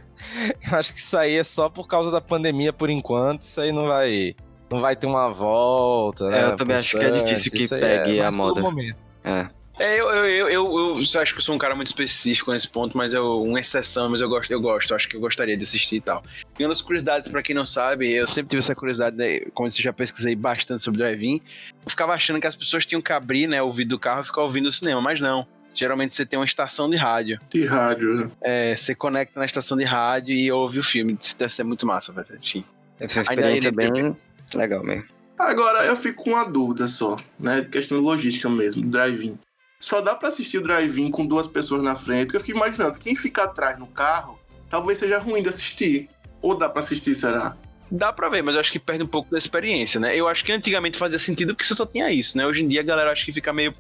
Eu acho que isso aí é só por causa da pandemia por enquanto, isso aí não vai, não vai ter uma volta, né? É, eu também acho que é difícil que pegue é, a moda. É. É, eu, eu, eu, eu, eu, acho que eu sou um cara muito específico nesse ponto, mas eu, uma exceção, mas eu gosto, eu gosto, acho que eu gostaria de assistir e tal. E uma das curiosidades, para quem não sabe, eu sempre tive essa curiosidade, né, como eu já pesquisei bastante sobre drive-in, eu ficava achando que as pessoas tinham que abrir, né, o ouvido do carro e ficar ouvindo o cinema, mas não. Geralmente você tem uma estação de rádio. De rádio, né? É, você conecta na estação de rádio e ouve o filme. Isso deve ser muito massa, velho. Enfim. Deve ser uma experiência bem legal mesmo. Agora, eu fico com uma dúvida só, né? De questão logística mesmo, drive-in. Só dá para assistir o drive-in com duas pessoas na frente, eu fico imaginando, quem fica atrás no carro, talvez seja ruim de assistir. Ou dá para assistir, será? Dá pra ver, mas eu acho que perde um pouco da experiência, né? Eu acho que antigamente fazia sentido porque você só tinha isso, né? Hoje em dia a galera acha que fica meio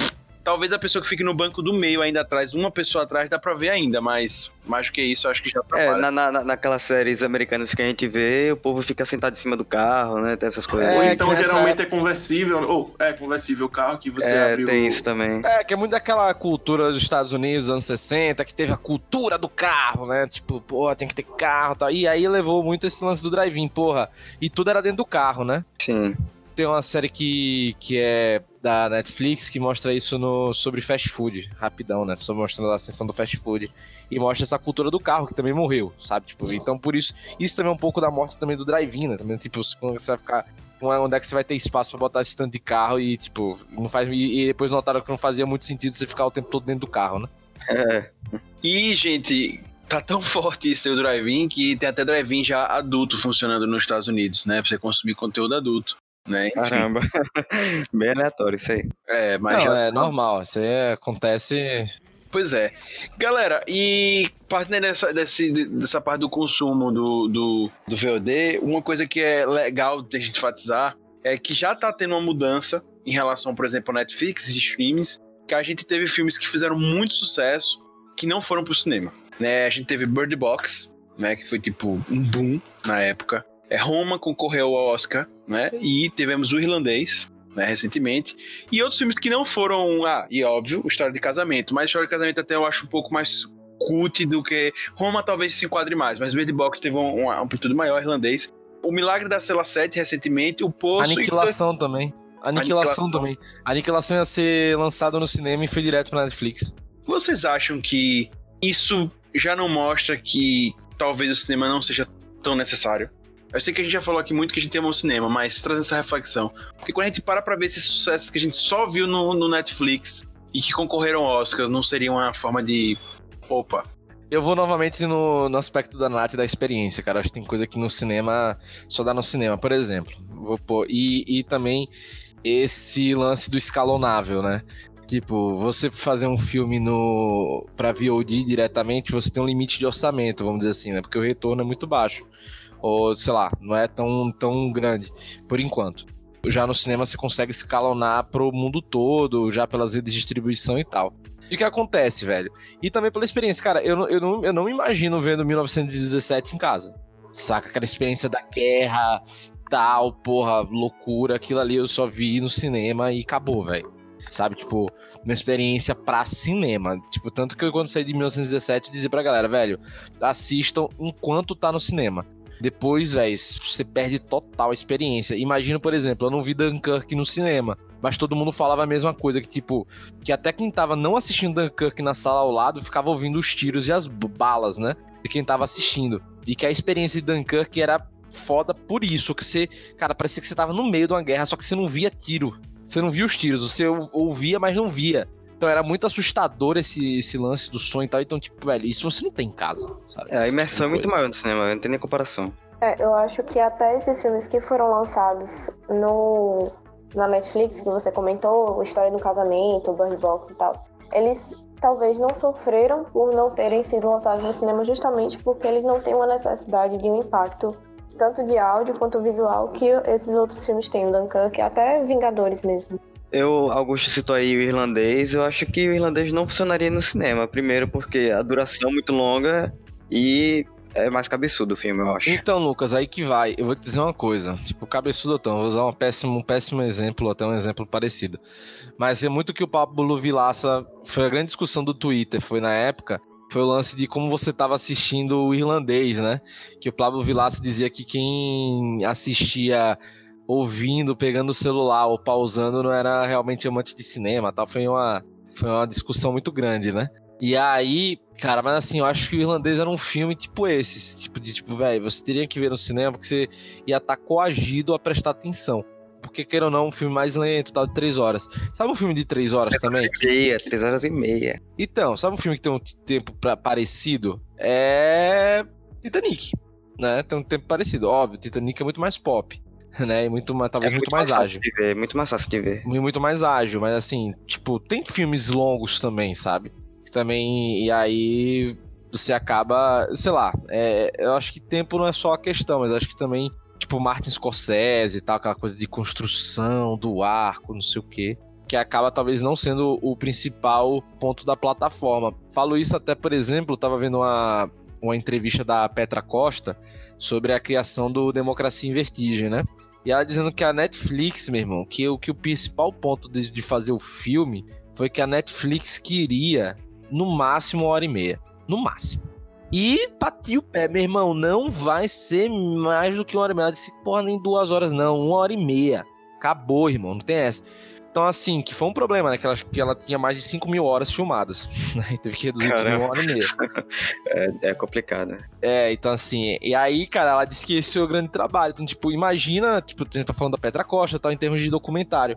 Talvez a pessoa que fique no banco do meio ainda atrás, uma pessoa atrás, dá pra ver ainda, mas mais do que isso, acho que já É, na, na, naquelas séries americanas que a gente vê, o povo fica sentado em cima do carro, né? Tem essas coisas. É, ou então geralmente é conversível, ou é conversível o carro que você é, abre tem o... isso também. É, que é muito daquela cultura dos Estados Unidos, anos 60, que teve a cultura do carro, né? Tipo, porra, tem que ter carro e tal. E aí levou muito esse lance do drive-in, porra. E tudo era dentro do carro, né? Sim. Tem uma série que, que é da Netflix que mostra isso no, sobre fast food, rapidão, né? Só mostrando a ascensão do fast food. E mostra essa cultura do carro, que também morreu, sabe? Tipo, então por isso. Isso também é um pouco da morte também do drive-in, né? Também, tipo, quando você vai ficar. Onde é que você vai ter espaço para botar esse tanto de carro e, tipo, não faz. E, e, depois notaram que não fazia muito sentido você ficar o tempo todo dentro do carro, né? É. E, gente, tá tão forte esse drive-in que tem até drive-in já adulto funcionando nos Estados Unidos, né? Pra você consumir conteúdo adulto. Né? Caramba. Bem aleatório isso aí. É, mas. Não, já... é normal. Isso aí acontece. Pois é. Galera, e partindo dessa, desse, dessa parte do consumo do, do, do VOD, uma coisa que é legal de a gente enfatizar é que já tá tendo uma mudança em relação, por exemplo, a Netflix e streams, que a gente teve filmes que fizeram muito sucesso que não foram pro cinema. Né? A gente teve Bird Box, né, que foi tipo um boom na época. É, Roma concorreu ao Oscar, né? E tivemos o Irlandês, né, recentemente. E outros filmes que não foram. Ah, e óbvio, História de Casamento. Mas História de Casamento até eu acho um pouco mais cult do que. Roma talvez se enquadre mais, mas Bird Box teve um, um amplitude maior irlandês. O Milagre da Cela 7 recentemente, o Poço. Aniquilação e... também. Aniquilação, Aniquilação também. Aniquilação ia ser lançado no cinema e foi direto pra Netflix. Vocês acham que isso já não mostra que talvez o cinema não seja tão necessário? Eu sei que a gente já falou aqui muito que a gente ama o cinema, mas trazendo essa reflexão. Porque quando a gente para pra ver esses sucessos que a gente só viu no, no Netflix e que concorreram ao Oscar, não seria uma forma de. Opa, eu vou novamente no, no aspecto da Nath da experiência, cara. Acho que tem coisa que no cinema só dá no cinema, por exemplo. Vou pôr, e, e também esse lance do escalonável, né? Tipo, você fazer um filme no para VOD diretamente, você tem um limite de orçamento, vamos dizer assim, né? Porque o retorno é muito baixo ou sei lá, não é tão, tão grande por enquanto. Já no cinema você consegue escalonar pro mundo todo, já pelas redes de distribuição e tal. E o que acontece, velho? E também pela experiência, cara, eu eu não, eu não me imagino vendo 1917 em casa. Saca? Aquela experiência da guerra, tal, porra, loucura, aquilo ali eu só vi no cinema e acabou, velho. sabe? Tipo, uma experiência pra cinema. Tipo, tanto que eu, quando saí de 1917, dizia pra galera, velho, assistam enquanto tá no cinema. Depois, velho, você perde total a experiência. Imagina, por exemplo, eu não vi Dunkirk no cinema, mas todo mundo falava a mesma coisa, que tipo, que até quem tava não assistindo Dunkirk na sala ao lado ficava ouvindo os tiros e as balas, né? De quem tava assistindo. E que a experiência de Dunkirk era foda por isso, que você, cara, parecia que você tava no meio de uma guerra, só que você não via tiro. Você não via os tiros, você ouvia, mas não via. Então era muito assustador esse, esse lance do som e tal. Então, tipo, velho, isso você não tem em casa, sabe? É, a imersão é muito maior no cinema, não tem nem comparação. É, eu acho que até esses filmes que foram lançados no, na Netflix, que você comentou, História do Casamento, Bird Box e tal, eles talvez não sofreram por não terem sido lançados no cinema justamente porque eles não têm uma necessidade de um impacto tanto de áudio quanto visual que esses outros filmes têm, o Dunkirk, até Vingadores mesmo. Eu, Augusto citou aí o irlandês, eu acho que o irlandês não funcionaria no cinema. Primeiro porque a duração é muito longa e é mais cabeçudo o filme, eu acho. Então, Lucas, aí que vai. Eu vou te dizer uma coisa. Tipo, cabeçudo então, vou usar um péssimo, um péssimo exemplo, até um exemplo parecido. Mas é muito que o Pablo Vilaça foi a grande discussão do Twitter, foi na época, foi o lance de como você estava assistindo o irlandês, né? Que o Pablo Vilaça dizia que quem assistia ouvindo, pegando o celular ou pausando não era realmente amante de cinema, tal. Foi uma, foi uma discussão muito grande, né? E aí, cara, mas assim, eu acho que o irlandês era um filme tipo esse, tipo de tipo, velho, você teria que ver no cinema porque você ia estar tá coagido a prestar atenção. Porque, queira ou não, um filme mais lento, tal, de três horas. Sabe um filme de três horas é também? Meia, três horas e meia. Então, sabe um filme que tem um tempo pra, parecido? É. Titanic. Né? Tem um tempo parecido. Óbvio, Titanic é muito mais pop né? E muito, talvez é muito, muito, mais, mais ágil. Ver, muito mais fácil de ver. Muito mais ágil, mas assim, tipo, tem filmes longos também, sabe? Também, e aí você acaba, sei lá, é, eu acho que tempo não é só a questão, mas acho que também, tipo, Martin Scorsese e tal, aquela coisa de construção do arco, não sei o quê, que acaba talvez não sendo o principal ponto da plataforma. Falo isso até, por exemplo, eu tava vendo uma, uma entrevista da Petra Costa sobre a criação do Democracia em Vertigem, né? E ela dizendo que a Netflix, meu irmão, que o, que o principal ponto de, de fazer o filme foi que a Netflix queria, no máximo, uma hora e meia. No máximo. E bati o pé, meu irmão, não vai ser mais do que uma hora e meia. Ela disse, porra, nem duas horas, não, uma hora e meia. Acabou, irmão, não tem essa. Então, assim, que foi um problema, né? Que ela, que ela tinha mais de 5 mil horas filmadas. Né? Teve que reduzir para uma hora e meia. É, é complicado. É, então, assim. E aí, cara, ela disse que esse é o grande trabalho. Então, tipo, imagina. Tipo, a gente tá falando da Petra Costa, tal, em termos de documentário.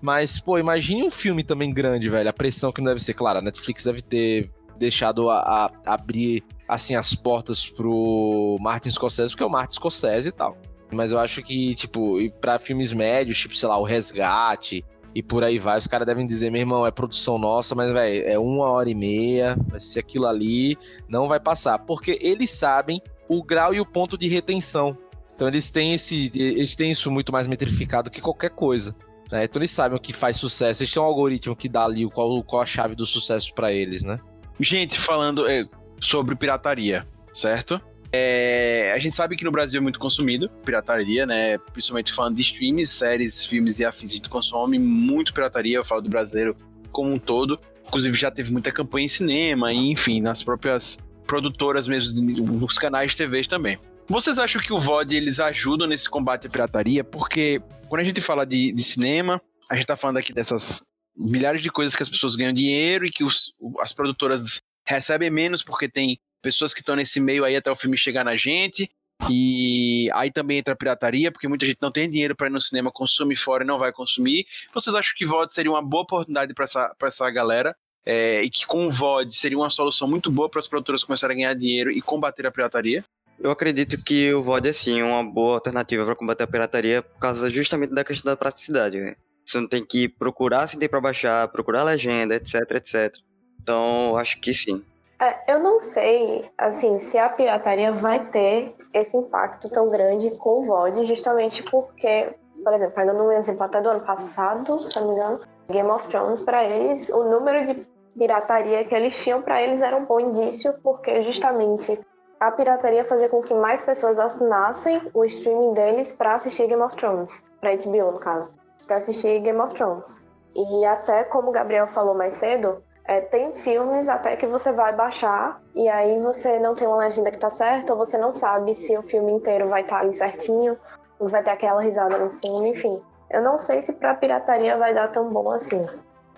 Mas, pô, imagine um filme também grande, velho. A pressão que não deve ser. Claro, a Netflix deve ter deixado a, a abrir, assim, as portas pro Martin Scorsese, porque é o Martin Scorsese e tal. Mas eu acho que, tipo, e pra filmes médios, tipo, sei lá, O Resgate, e por aí vai. Os caras devem dizer, meu irmão, é produção nossa, mas, velho, é uma hora e meia, vai ser aquilo ali, não vai passar. Porque eles sabem o grau e o ponto de retenção. Então eles têm esse. Eles têm isso muito mais metrificado que qualquer coisa. Né? Então eles sabem o que faz sucesso. Eles têm um algoritmo que dá ali qual, qual a chave do sucesso para eles, né? Gente, falando é, sobre pirataria, certo? É, a gente sabe que no Brasil é muito consumido pirataria, né? Principalmente falando de streams, séries, filmes e afins. A gente consome muito pirataria, eu falo do brasileiro como um todo. Inclusive já teve muita campanha em cinema, e, enfim, nas próprias produtoras mesmo, nos canais de TV também. Vocês acham que o VOD eles ajudam nesse combate à pirataria? Porque quando a gente fala de, de cinema, a gente tá falando aqui dessas milhares de coisas que as pessoas ganham dinheiro e que os, as produtoras recebem menos porque tem pessoas que estão nesse meio aí até o filme chegar na gente. E aí também entra a pirataria, porque muita gente não tem dinheiro para ir no cinema, consumir fora e não vai consumir. Vocês acham que VOD seria uma boa oportunidade para essa, essa galera? É, e que com o VOD seria uma solução muito boa para as produtoras começarem a ganhar dinheiro e combater a pirataria? Eu acredito que o VOD é sim uma boa alternativa para combater a pirataria por causa justamente da questão da praticidade. Né? Você não tem que procurar se tem para baixar, procurar legenda, etc, etc. Então, acho que sim. É, eu não sei, assim, se a pirataria vai ter esse impacto tão grande com o VOD, justamente porque, por exemplo, pegando um exemplo até do ano passado, se não me engano, Game of Thrones, para eles, o número de pirataria que eles tinham para eles era um bom indício, porque justamente a pirataria fazia com que mais pessoas assinassem o streaming deles para assistir Game of Thrones, para HBO no caso, para assistir Game of Thrones. E até como o Gabriel falou mais cedo, é, tem filmes até que você vai baixar e aí você não tem uma legenda que tá certa, ou você não sabe se o filme inteiro vai estar tá ali certinho, ou vai ter aquela risada no fundo, enfim. Eu não sei se pra pirataria vai dar tão bom assim.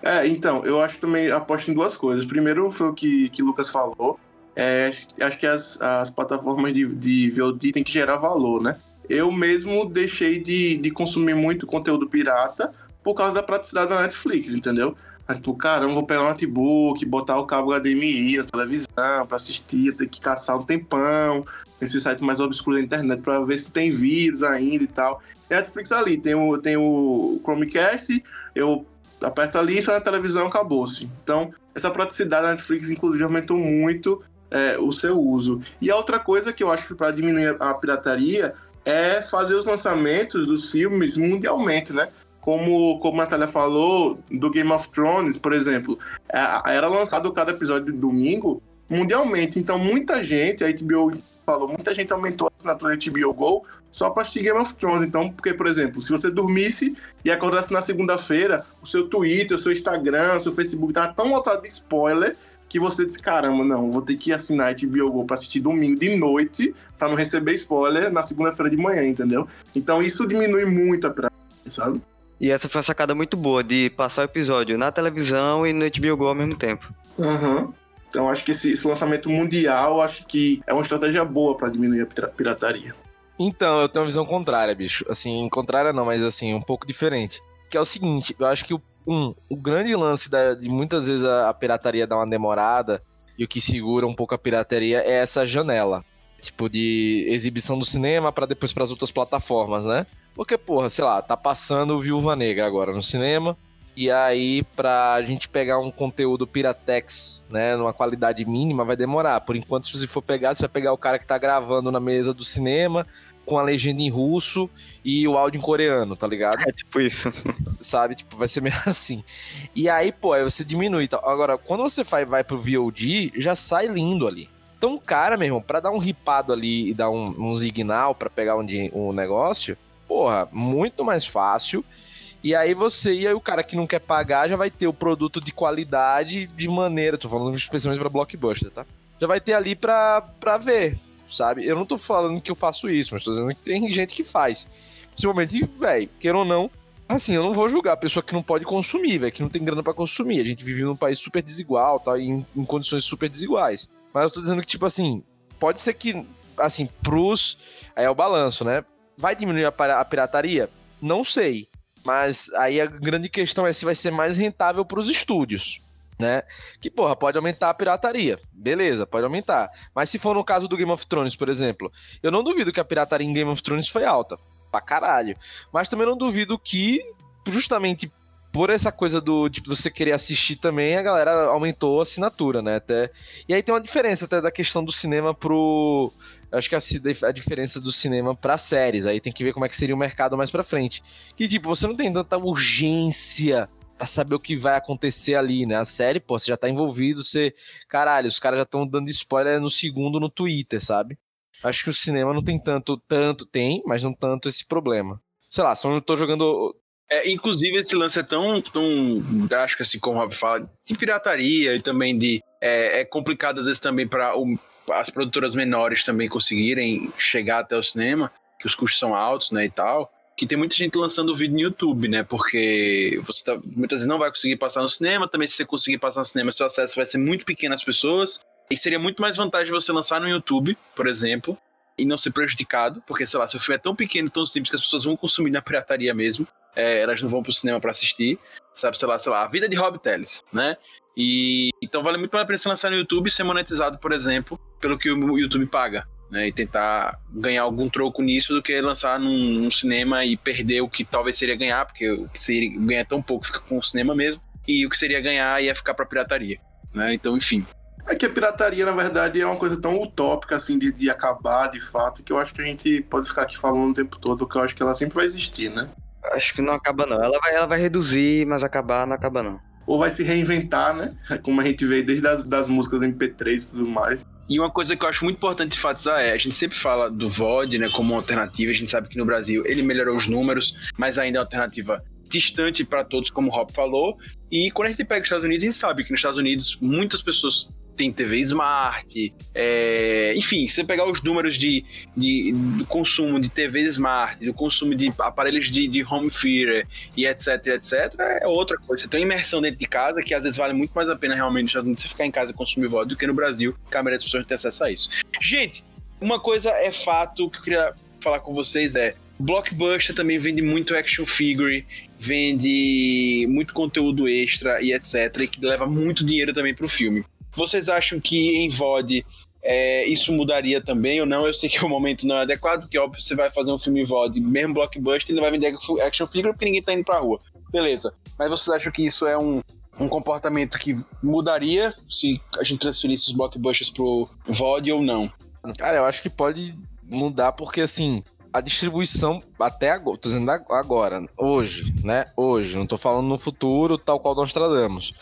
É, então, eu acho também, aposto em duas coisas. Primeiro foi o que, que o Lucas falou. É, acho que as, as plataformas de, de VOD têm que gerar valor, né? Eu mesmo deixei de, de consumir muito conteúdo pirata por causa da praticidade da Netflix, entendeu? Aí, tipo, caramba, vou pegar o notebook, botar o cabo HDMI na televisão pra assistir, ter que caçar um tempão nesse site mais obscuro da internet pra ver se tem vírus ainda e tal. A Netflix ali, tem o, tem o Chromecast, eu aperto ali, sai na televisão, acabou-se. Então, essa praticidade da Netflix, inclusive, aumentou muito é, o seu uso. E a outra coisa que eu acho que para diminuir a pirataria é fazer os lançamentos dos filmes mundialmente, né? Como, como a Natália falou, do Game of Thrones, por exemplo, é, era lançado cada episódio de domingo mundialmente. Então, muita gente, a HBO falou, muita gente aumentou a assinatura da HBO Go só para assistir Game of Thrones. Então, porque, por exemplo, se você dormisse e acordasse na segunda-feira, o seu Twitter, o seu Instagram, o seu Facebook tava tão lotado de spoiler que você disse, caramba, não, vou ter que assinar HBO Go para assistir domingo de noite para não receber spoiler na segunda-feira de manhã, entendeu? Então, isso diminui muito a pirataria, sabe? E essa foi uma sacada muito boa, de passar o episódio na televisão e no HBO Go ao mesmo tempo. Uhum. Então acho que esse, esse lançamento mundial, acho que é uma estratégia boa para diminuir a pirataria. Então, eu tenho uma visão contrária, bicho. Assim, contrária não, mas assim, um pouco diferente. Que é o seguinte, eu acho que o, um, o grande lance da, de muitas vezes a, a pirataria dar uma demorada e o que segura um pouco a pirataria é essa janela. Tipo, de exibição do cinema para depois para as outras plataformas, né? Porque, porra, sei lá, tá passando Viúva Negra agora no cinema. E aí, pra gente pegar um conteúdo Piratex, né, numa qualidade mínima, vai demorar. Por enquanto, se você for pegar, você vai pegar o cara que tá gravando na mesa do cinema, com a legenda em russo e o áudio em coreano, tá ligado? É tipo isso. Sabe? Tipo, vai ser meio assim. E aí, pô, aí você diminui. Então, agora, quando você vai, vai pro VOD, já sai lindo ali. Então, o cara, meu irmão, pra dar um ripado ali e dar um, um signal para pegar um, um negócio, porra, muito mais fácil. E aí você e aí o cara que não quer pagar já vai ter o produto de qualidade de maneira, tô falando especialmente para blockbuster, tá? Já vai ter ali pra, pra ver, sabe? Eu não tô falando que eu faço isso, mas tô dizendo que tem gente que faz. Principalmente, velho, queira ou não, assim, eu não vou julgar a pessoa que não pode consumir, velho, que não tem grana para consumir. A gente vive num país super desigual, tá? Em, em condições super desiguais. Mas eu tô dizendo que, tipo assim, pode ser que, assim, pros. Aí é o balanço, né? Vai diminuir a, pirataria? Não sei. Mas aí a grande questão é se vai ser mais rentável para os estúdios. Né? Que, porra, pode aumentar a pirataria. Beleza, pode aumentar. Mas se for no caso do Game of Thrones, por exemplo, eu não duvido que a pirataria em Game of Thrones foi alta. Pra caralho. Mas também não duvido que, justamente por essa coisa do você querer assistir também, a galera aumentou a assinatura, né? Até... E aí tem uma diferença até da questão do cinema pro. Acho que a, a diferença do cinema para séries. Aí tem que ver como é que seria o mercado mais para frente. Que tipo, você não tem tanta urgência pra saber o que vai acontecer ali, né? A série, pô, você já tá envolvido, você. Caralho, os caras já estão dando spoiler no segundo no Twitter, sabe? Acho que o cinema não tem tanto, tanto, tem, mas não tanto esse problema. Sei lá, só não tô jogando é, inclusive, esse lance é tão, tão drástico, assim como o Rob fala, de pirataria e também de. É, é complicado, às vezes, também para as produtoras menores também conseguirem chegar até o cinema, que os custos são altos, né, e tal. Que tem muita gente lançando vídeo no YouTube, né? Porque você tá, muitas vezes não vai conseguir passar no cinema, também se você conseguir passar no cinema, seu acesso vai ser muito pequeno às pessoas. E seria muito mais vantagem você lançar no YouTube, por exemplo, e não ser prejudicado, porque, sei lá, seu filme é tão pequeno, tão simples que as pessoas vão consumir na pirataria mesmo é, elas não vão pro cinema para assistir, sabe, sei lá, sei lá, a vida de Rob Teles, né? E então vale muito a pena você lançar no YouTube e ser monetizado, por exemplo, pelo que o YouTube paga, né? E tentar ganhar algum troco nisso do que lançar num, num cinema e perder o que talvez seria ganhar, porque o que seria ganhar tão pouco fica com o cinema mesmo, e o que seria ganhar ia ficar pra pirataria, né? Então, enfim. É que a pirataria, na verdade, é uma coisa tão utópica, assim, de, de acabar de fato, que eu acho que a gente pode ficar aqui falando o tempo todo, que eu acho que ela sempre vai existir, né? Acho que não acaba, não. Ela vai, ela vai reduzir, mas acabar não acaba, não. Ou vai se reinventar, né? Como a gente vê desde as das músicas MP3 e tudo mais. E uma coisa que eu acho muito importante enfatizar é, a gente sempre fala do VOD, né, como alternativa, a gente sabe que no Brasil ele melhorou os números, mas ainda é uma alternativa distante para todos, como o Rob falou. E quando a gente pega os Estados Unidos, a gente sabe que nos Estados Unidos muitas pessoas têm TV Smart, é, enfim, se você pegar os números de, de, do consumo de TV Smart, do consumo de aparelhos de, de home theater e etc, etc, é outra coisa. Você tem uma imersão dentro de casa que às vezes vale muito mais a pena realmente você ficar em casa e consumir voto do que no Brasil, que a maioria das pessoas não tem acesso a isso. Gente, uma coisa é fato que eu queria falar com vocês é Blockbuster também vende muito action figure, vende muito conteúdo extra e etc, e que leva muito dinheiro também pro filme. Vocês acham que em VOD é, isso mudaria também ou não? Eu sei que o momento não é adequado, porque óbvio você vai fazer um filme VOD, mesmo blockbuster, ele não vai vender action figure porque ninguém tá indo pra rua. Beleza. Mas vocês acham que isso é um, um comportamento que mudaria se a gente transferisse os blockbusters pro VOD ou não? Cara, eu acho que pode mudar porque assim, a distribuição até agora, tô dizendo agora, hoje, né? Hoje, não tô falando no futuro, tal qual nós tradamos.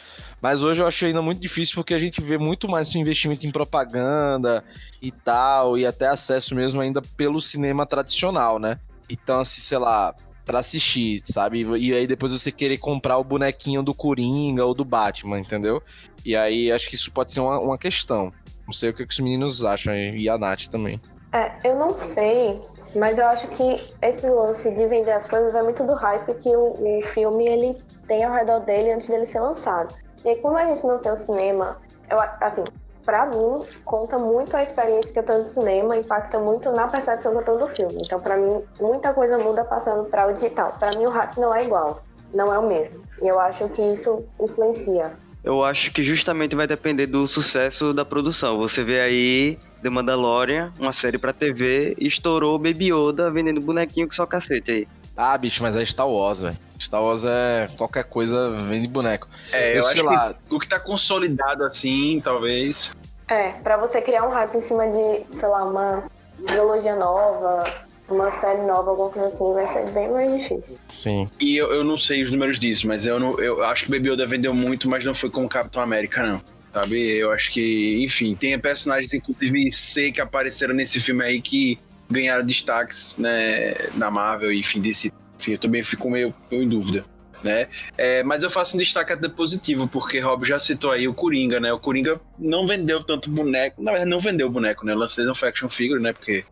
Mas hoje eu acho ainda muito difícil porque a gente vê muito mais investimento em propaganda e tal, e até acesso mesmo ainda pelo cinema tradicional, né? Então, assim, sei lá, para assistir, sabe? E aí depois você querer comprar o bonequinho do Coringa ou do Batman, entendeu? E aí acho que isso pode ser uma, uma questão. Não sei o que, que os meninos acham e a Nath também. É, eu não sei mas eu acho que esse lance de vender as coisas vai muito do hype que o, o filme ele tem ao redor dele antes dele ser lançado. E aí, como a gente não tem o cinema, eu, assim, pra mim, conta muito a experiência que eu tenho no cinema, impacta muito na percepção que eu tenho do filme. Então, pra mim, muita coisa muda passando para o digital. Pra mim, o hype não é igual, não é o mesmo. E eu acho que isso influencia. Eu acho que justamente vai depender do sucesso da produção. Você vê aí The Mandalorian, uma série pra TV, estourou Baby Yoda vendendo bonequinho com só cacete aí. Ah, bicho, mas é Star Wars, velho. Star Wars é qualquer coisa vende boneco. É, eu, eu acho lá... que o que tá consolidado assim, talvez. É, pra você criar um hype em cima de, sei lá, uma trilogia nova, uma série nova, alguma coisa assim, vai ser bem mais difícil. Sim. E eu, eu não sei os números disso, mas eu, não, eu acho que Baby Yoda vendeu muito, mas não foi como Capitão América, não sabe? Eu acho que, enfim, tem personagens, inclusive, C que apareceram nesse filme aí que ganharam destaques, né, na Marvel, enfim, desse. Enfim, eu também fico meio, meio em dúvida. Né? É, mas eu faço um destaque até positivo, porque Rob já citou aí o Coringa, né? O Coringa não vendeu tanto boneco, na verdade não vendeu boneco, né? Lancei um faction figure, né? Porque.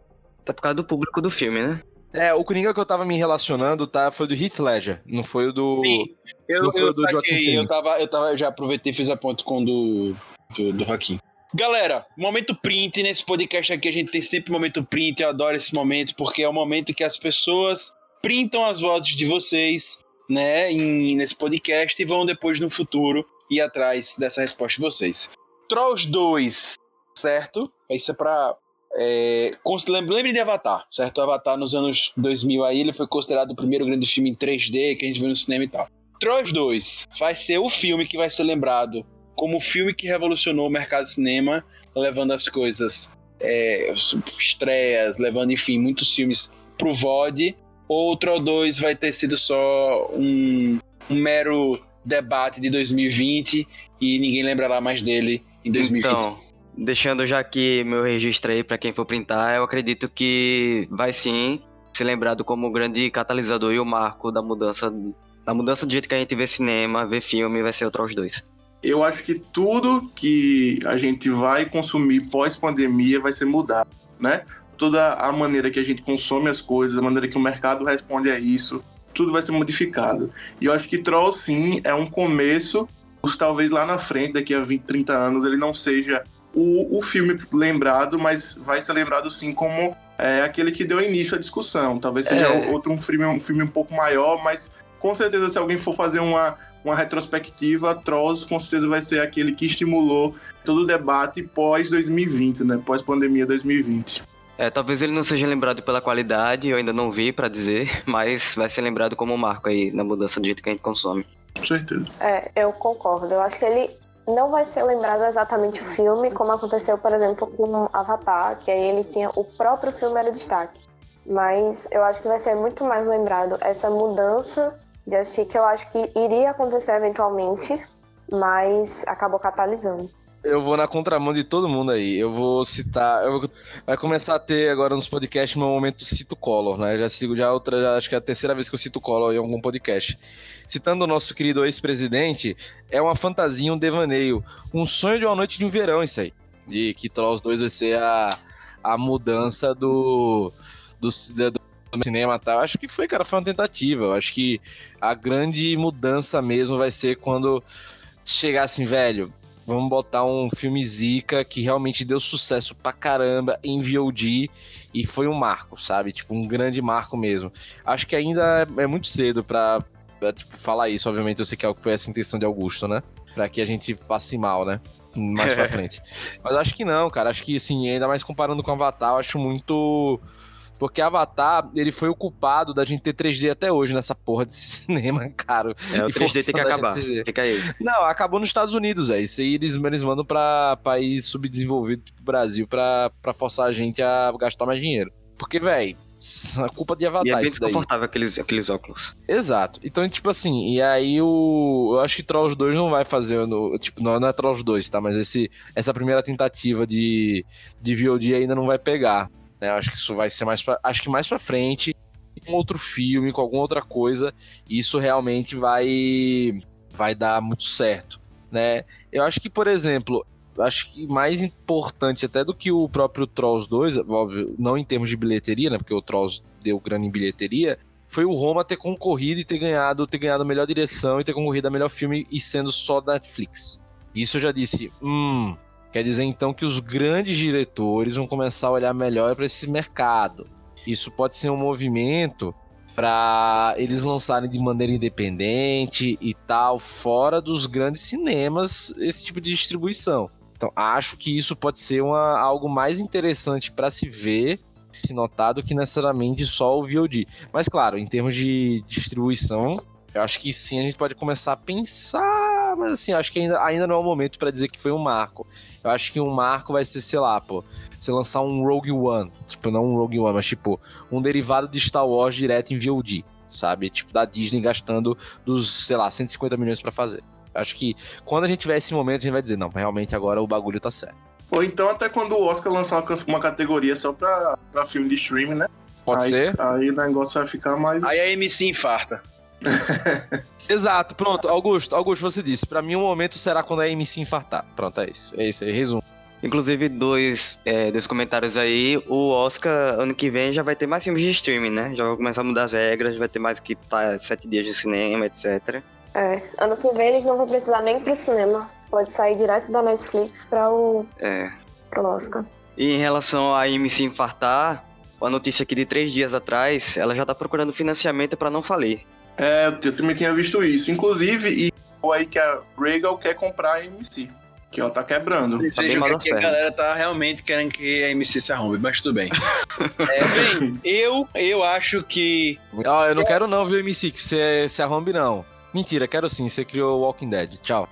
Tá por causa do público do filme, né? É, o Coringa que eu tava me relacionando tá, foi do Heath Ledger, não foi o do. Sim, eu, não foi eu, do Joaquim Phoenix. Eu, tava, eu tava, já aproveitei e fiz a ponto com o do, do, do Joaquim. Galera, momento print nesse podcast aqui, a gente tem sempre momento print, eu adoro esse momento, porque é o momento que as pessoas printam as vozes de vocês, né, em, nesse podcast e vão depois no futuro ir atrás dessa resposta de vocês. Trolls 2, certo? Isso é pra, é, lembre de Avatar, certo? Avatar nos anos 2000 aí, ele foi considerado o primeiro grande filme em 3D que a gente viu no cinema e tal. Trolls 2 vai ser o filme que vai ser lembrado como o filme que revolucionou o mercado de cinema, levando as coisas, é, estreias, levando, enfim, muitos filmes pro VOD. Ou Troll 2 vai ter sido só um, um mero debate de 2020 e ninguém lembrará mais dele em 2020. Então, deixando já aqui meu registro aí para quem for printar, eu acredito que vai sim ser lembrado como o grande catalisador e o marco da mudança da mudança do jeito que a gente vê cinema, vê filme, vai ser o Trolls 2. Eu acho que tudo que a gente vai consumir pós-pandemia vai ser mudado, né? Toda a maneira que a gente consome as coisas, a maneira que o mercado responde a isso, tudo vai ser modificado. E eu acho que Trolls, sim, é um começo, talvez lá na frente, daqui a 20, 30 anos, ele não seja o, o filme lembrado, mas vai ser lembrado sim como é, aquele que deu início à discussão. Talvez seja é. outro um filme, um filme um pouco maior, mas com certeza se alguém for fazer uma, uma retrospectiva, Trolls com certeza vai ser aquele que estimulou todo o debate pós 2020, né? Pós pandemia 2020. É, talvez ele não seja lembrado pela qualidade, eu ainda não vi para dizer, mas vai ser lembrado como um marco aí na mudança do jeito que a gente consome. Com certeza. É, eu concordo. Eu acho que ele não vai ser lembrado exatamente o filme, como aconteceu, por exemplo, com Avatar, que aí ele tinha o próprio filme era destaque. Mas eu acho que vai ser muito mais lembrado essa mudança de assistir que eu acho que iria acontecer eventualmente, mas acabou catalisando. Eu vou na contramão de todo mundo aí. Eu vou citar. Eu vou, vai começar a ter agora nos podcasts meu momento cito Collor, né? Já sigo já outra, já, acho que é a terceira vez que eu cito Collor em algum podcast. Citando o nosso querido ex-presidente, é uma fantasia, um devaneio. Um sonho de uma noite de um verão, isso aí. De que Trolls 2 vai ser a, a mudança do, do, do cinema tal. Acho que foi, cara, foi uma tentativa. Eu acho que a grande mudança mesmo vai ser quando chegar assim, velho, vamos botar um filme Zika que realmente deu sucesso pra caramba em VOD e foi um marco, sabe? Tipo, um grande marco mesmo. Acho que ainda é muito cedo pra, pra tipo, falar isso. Obviamente, eu sei que foi essa intenção de Augusto, né? Pra que a gente passe mal, né? Mais pra frente. Mas acho que não, cara. Acho que, assim, ainda mais comparando com Avatar, eu acho muito porque Avatar, ele foi o culpado da gente ter 3D até hoje nessa porra de cinema, cara. É, o 3D tem que acabar. Fica aí. Não, acabou nos Estados Unidos, é. Isso aí eles, eles mandam pra país subdesenvolvido, tipo Brasil, pra, pra forçar a gente a gastar mais dinheiro. Porque, velho, a culpa de Avatar. E é bem desconfortável aqueles, aqueles óculos. Exato. Então, tipo assim, e aí o. Eu acho que Trolls 2 não vai fazer. No, tipo, não, não é Trolls 2, tá? Mas esse, essa primeira tentativa de, de VOD ainda não vai pegar. Né? Acho que isso vai ser mais pra, acho que mais para frente, com outro filme, com alguma outra coisa, isso realmente vai vai dar muito certo, né? Eu acho que, por exemplo, acho que mais importante até do que o próprio Trolls 2, óbvio, não em termos de bilheteria, né? Porque o Trolls deu grana em bilheteria, foi o Roma ter concorrido e ter ganhado, ter ganhado a melhor direção e ter concorrido a melhor filme e sendo só da Netflix. Isso eu já disse, hum, Quer dizer então que os grandes diretores vão começar a olhar melhor para esse mercado. Isso pode ser um movimento para eles lançarem de maneira independente e tal, fora dos grandes cinemas, esse tipo de distribuição. Então, acho que isso pode ser uma, algo mais interessante para se ver, se notar, do que necessariamente só o VOD. Mas, claro, em termos de distribuição, eu acho que sim, a gente pode começar a pensar, mas assim, acho que ainda, ainda não é o momento para dizer que foi um marco. Eu acho que um marco vai ser, sei lá, pô, você lançar um Rogue One, tipo, não um Rogue One, mas tipo, um derivado de Star Wars direto em VOD, sabe? Tipo, da Disney gastando dos, sei lá, 150 milhões para fazer. Eu acho que quando a gente tiver esse momento, a gente vai dizer, não, realmente agora o bagulho tá certo. Ou então até quando o Oscar lançar uma categoria só pra, pra filme de streaming, né? Pode aí, ser. Aí o negócio vai ficar mais. Aí a MC infarta. Exato, pronto. Augusto, Augusto, você disse. Para mim, o momento será quando a MC infartar. Pronto, é isso. É isso aí, resumo. Inclusive, dois, é, dois comentários aí. O Oscar, ano que vem, já vai ter mais filmes de streaming, né? Já vai começar a mudar as regras, vai ter mais que tá, sete dias de cinema, etc. É, ano que vem eles não vão precisar nem pro cinema. Pode sair direto da Netflix para o, é. pro Oscar. E em relação a MC infartar, a notícia aqui de três dias atrás, ela já tá procurando financiamento para não falir. É, eu também tinha visto isso. Inclusive, e aí que a Regal quer comprar a MC. Que ela tá quebrando. Tá bem que a galera tá realmente querendo que a MC se arrombe, mas tudo bem. é, bem, eu, eu acho que. Oh, eu não quero não, viu, MC, que você se arrombe, não. Mentira, quero sim, você criou Walking Dead. Tchau.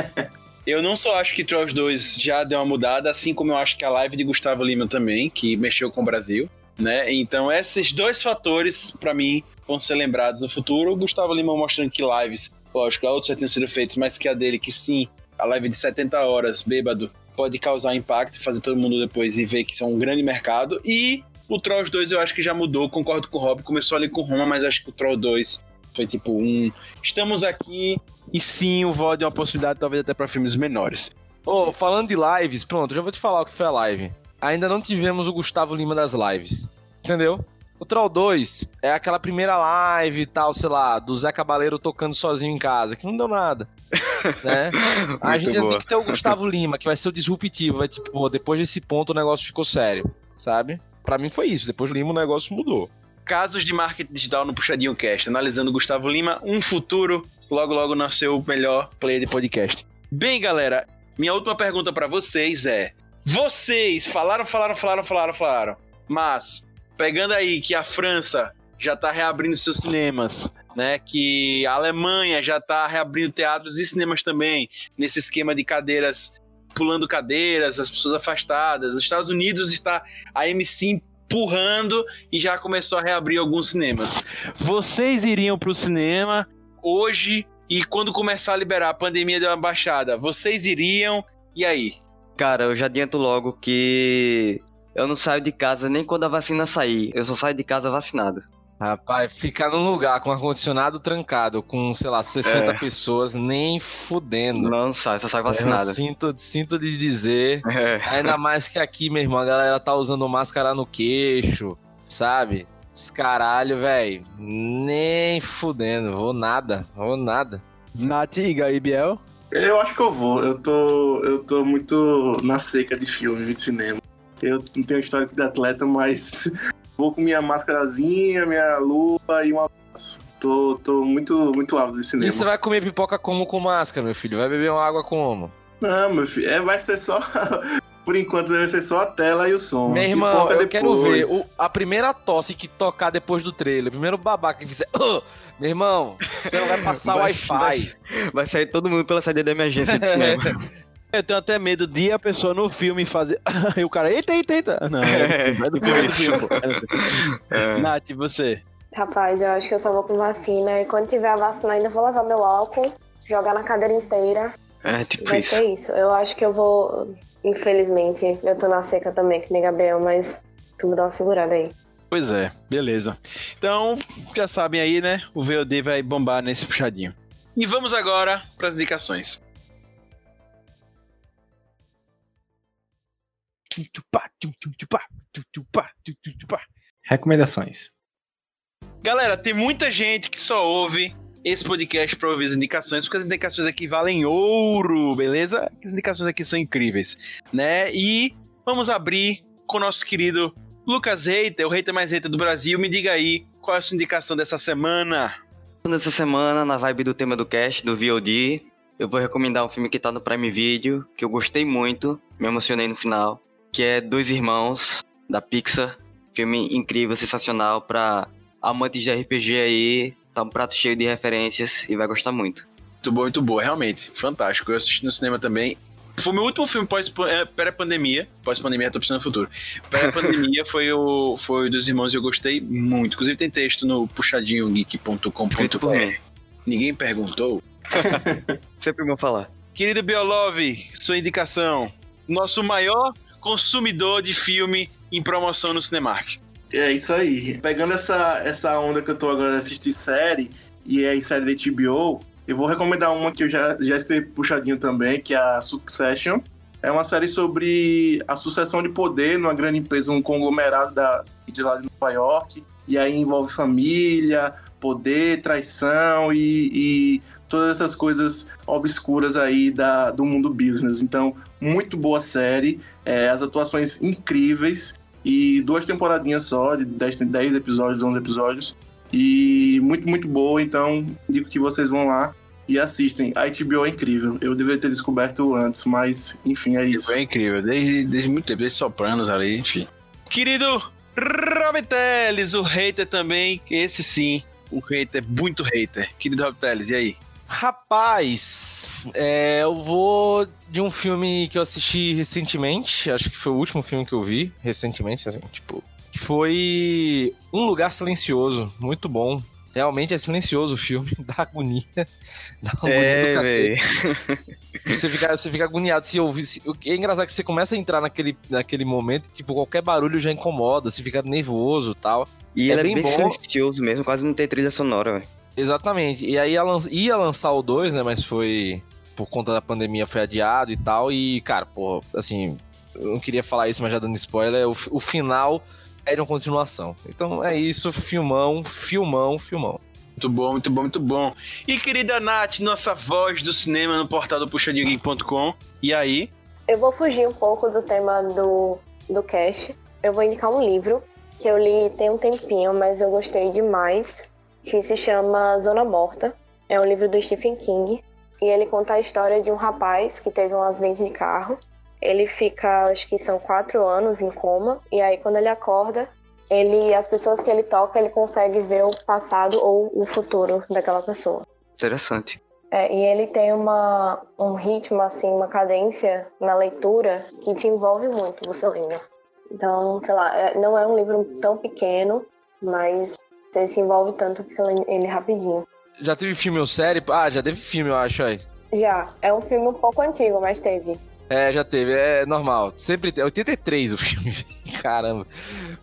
eu não só acho que Trolls 2 já deu uma mudada, assim como eu acho que a live de Gustavo Lima também, que mexeu com o Brasil, né? Então, esses dois fatores, para mim, vão ser lembrados no futuro. O Gustavo Lima mostrando que lives, lógico, outros já tinham sido feitos, mas que a dele, que sim, a live de 70 horas, bêbado, pode causar impacto fazer todo mundo depois e ver que isso é um grande mercado. E o Trolls 2 eu acho que já mudou, concordo com o Rob, começou ali com Roma, mas acho que o Troll 2 foi tipo um. Estamos aqui e sim, o VOD é uma possibilidade, talvez até para filmes menores. Ô, oh, falando de lives, pronto, já vou te falar o que foi a live. Ainda não tivemos o Gustavo Lima das lives. Entendeu? O Troll 2 é aquela primeira live e tal, sei lá, do Zé Cabaleiro tocando sozinho em casa, que não deu nada. né? A gente boa. tem que ter o Gustavo Lima, que vai ser o disruptivo. Vai tipo, pô, depois desse ponto o negócio ficou sério, sabe? Para mim foi isso. Depois do Lima o negócio mudou. Casos de marketing digital no Puxadinho Cast, analisando Gustavo Lima, um futuro. Logo, logo nasceu o melhor player de podcast. Bem, galera, minha última pergunta para vocês é: vocês falaram, falaram, falaram, falaram, falaram, mas pegando aí que a França já está reabrindo seus cinemas, né? Que a Alemanha já está reabrindo teatros e cinemas também, nesse esquema de cadeiras, pulando cadeiras, as pessoas afastadas. Os Estados Unidos está a MC empurrando e já começou a reabrir alguns cinemas. Vocês iriam para o cinema hoje e quando começar a liberar a pandemia deu uma baixada, vocês iriam E aí? Cara, eu já adianto logo que eu não saio de casa nem quando a vacina sair. Eu só saio de casa vacinado. Rapaz, ficar num lugar com ar-condicionado trancado, com, sei lá, 60 É. pessoas, nem fudendo. Não sai, só saio Eu vacinado. sinto, sinto de dizer. É. Ainda mais que aqui, meu irmão, a galera tá usando máscara no queixo, sabe? Esse caralho, velho. Nem fudendo. Vou nada, vou nada. Nath e Gaí Biel. Eu acho que eu vou. Eu tô, eu tô muito na seca de filme, de cinema. Eu não tenho histórico de atleta, mas vou com minha máscarazinha, minha lupa e um abraço. Tô, tô muito, muito ávido de cinema. E você vai comer pipoca como com máscara, meu filho? Vai beber uma água como? Não, meu filho, é, vai ser só. Por enquanto vai ser só a tela e o som. Meu irmão, eu quero ver depois. o- a primeira tosse que tocar depois do trailer, o primeiro babaca que fizer. "Ô, meu irmão, você não vai passar Vai- Wi-Fi. Vai sair todo mundo pela saída da emergência de cinema. Eu tenho até medo de a pessoa no filme fazer. e o cara, eita, eita, eita. Não, É, é do filme, é do filme. pô. É. Nath, e você? Rapaz, eu acho que eu só vou com vacina. E quando tiver a vacina, ainda vou levar meu álcool, jogar na cadeira inteira. É, tipo Vai isso. ser isso. Eu acho que eu vou. Infelizmente, eu tô na seca também, que nem Gabriel, mas eu vou dar uma segurada aí. Pois é, beleza. Então, já sabem aí, né? O VOD vai bombar nesse puxadinho. E vamos agora para as indicações. Recomendações. Galera, tem muita gente que só ouve esse podcast para ouvir as indicações, porque as indicações aqui valem ouro, beleza? As indicações aqui são incríveis, né? E vamos abrir com o nosso querido Lucas Reiter, o hater mais hater do Brasil. Me diga aí, qual é a sua indicação dessa semana? Nessa semana, na vibe do tema do cast, do VOD, eu vou recomendar um filme que tá no Prime Video, que eu gostei muito, me emocionei no final, que é Dois Irmãos, da Pixar. Filme incrível, sensacional, pra amantes de RPG aí, tá um prato cheio de referências e vai gostar muito. Muito bom, muito boa, realmente. Fantástico. Eu assisti no cinema também. Foi meu último filme pré-pandemia. Pós-pandemia, tô pensando no futuro. Pré-pandemia foi o foi o dos irmãos e eu gostei muito. Inclusive tem texto no puxadinhogeek.com.br. Ninguém perguntou. Sempre bom falar. Querido Biolov, sua indicação. Nosso maior consumidor de filme em promoção no Cinemark. É isso aí. Pegando essa, essa onda que eu tô agora de assistir série, e é em série da HBO, eu vou recomendar uma que eu já, já escrevi puxadinho também, que é a Succession. É uma série sobre a sucessão de poder numa grande empresa, um conglomerado da, de lá de Nova York. E aí envolve família, poder, traição e, e todas essas coisas obscuras aí da, do mundo business. Então, muito boa série, é, as atuações incríveis e duas temporadinhas só, de 10, 10 episódios, 11 episódios. E muito, muito boa, então digo que vocês vão lá e assistem. A HBO é incrível. Eu deveria ter descoberto antes, mas enfim, é isso. É incrível, desde, desde muito tempo, desde Sopranos ali, enfim. Querido Robin Teles, o hater também, esse sim, um hater, muito hater. Querido Robin Teles, e aí? Rapaz, é, eu vou de um filme que eu assisti recentemente, acho que foi o último filme que eu vi recentemente, assim, tipo, que foi Um Lugar Silencioso, muito bom. Realmente é silencioso o filme, dá agonia, dá agonia É, do cacete. Você fica, você fica agoniado se ouvir. Se, o que é engraçado que você começa a entrar naquele, naquele momento, tipo, qualquer barulho já incomoda, você fica nervoso e tal. E É ele é bem bem, bom. silencioso mesmo, quase não tem trilha sonora, velho. Exatamente. E aí ia, lan- ia lançar o 2, né? Mas foi. Por conta da pandemia foi adiado e tal. E, cara, pô, assim. Eu não queria falar isso, mas já dando spoiler. O, o final era uma continuação. Então é isso, filmão, filmão, filmão. Muito bom, muito bom, muito bom. E querida Nath, nossa voz do cinema no portal do puxadinhogeek.com. E aí? Eu vou fugir um pouco do tema do, do cast. Eu vou indicar um livro que eu li tem um tempinho, mas eu gostei demais, que se chama Zona Morta. É um livro do Stephen King. E ele conta a história de um rapaz que teve um acidente de carro. Ele fica, acho que são quatro anos em coma. E aí, quando ele acorda, ele, as pessoas que ele toca, ele consegue ver o passado ou o futuro daquela pessoa. Interessante. É, e ele tem uma, um ritmo, assim, uma cadência na leitura que te envolve muito, você lendo. Então, sei lá, é- não é um livro tão pequeno, mas você se envolve tanto que você lê ele rapidinho. Já teve filme ou série? Ah, já teve filme, eu acho aí. Já, é um filme um pouco antigo, mas teve. É, já teve, é normal. Sempre tem. 83 o filme, caramba.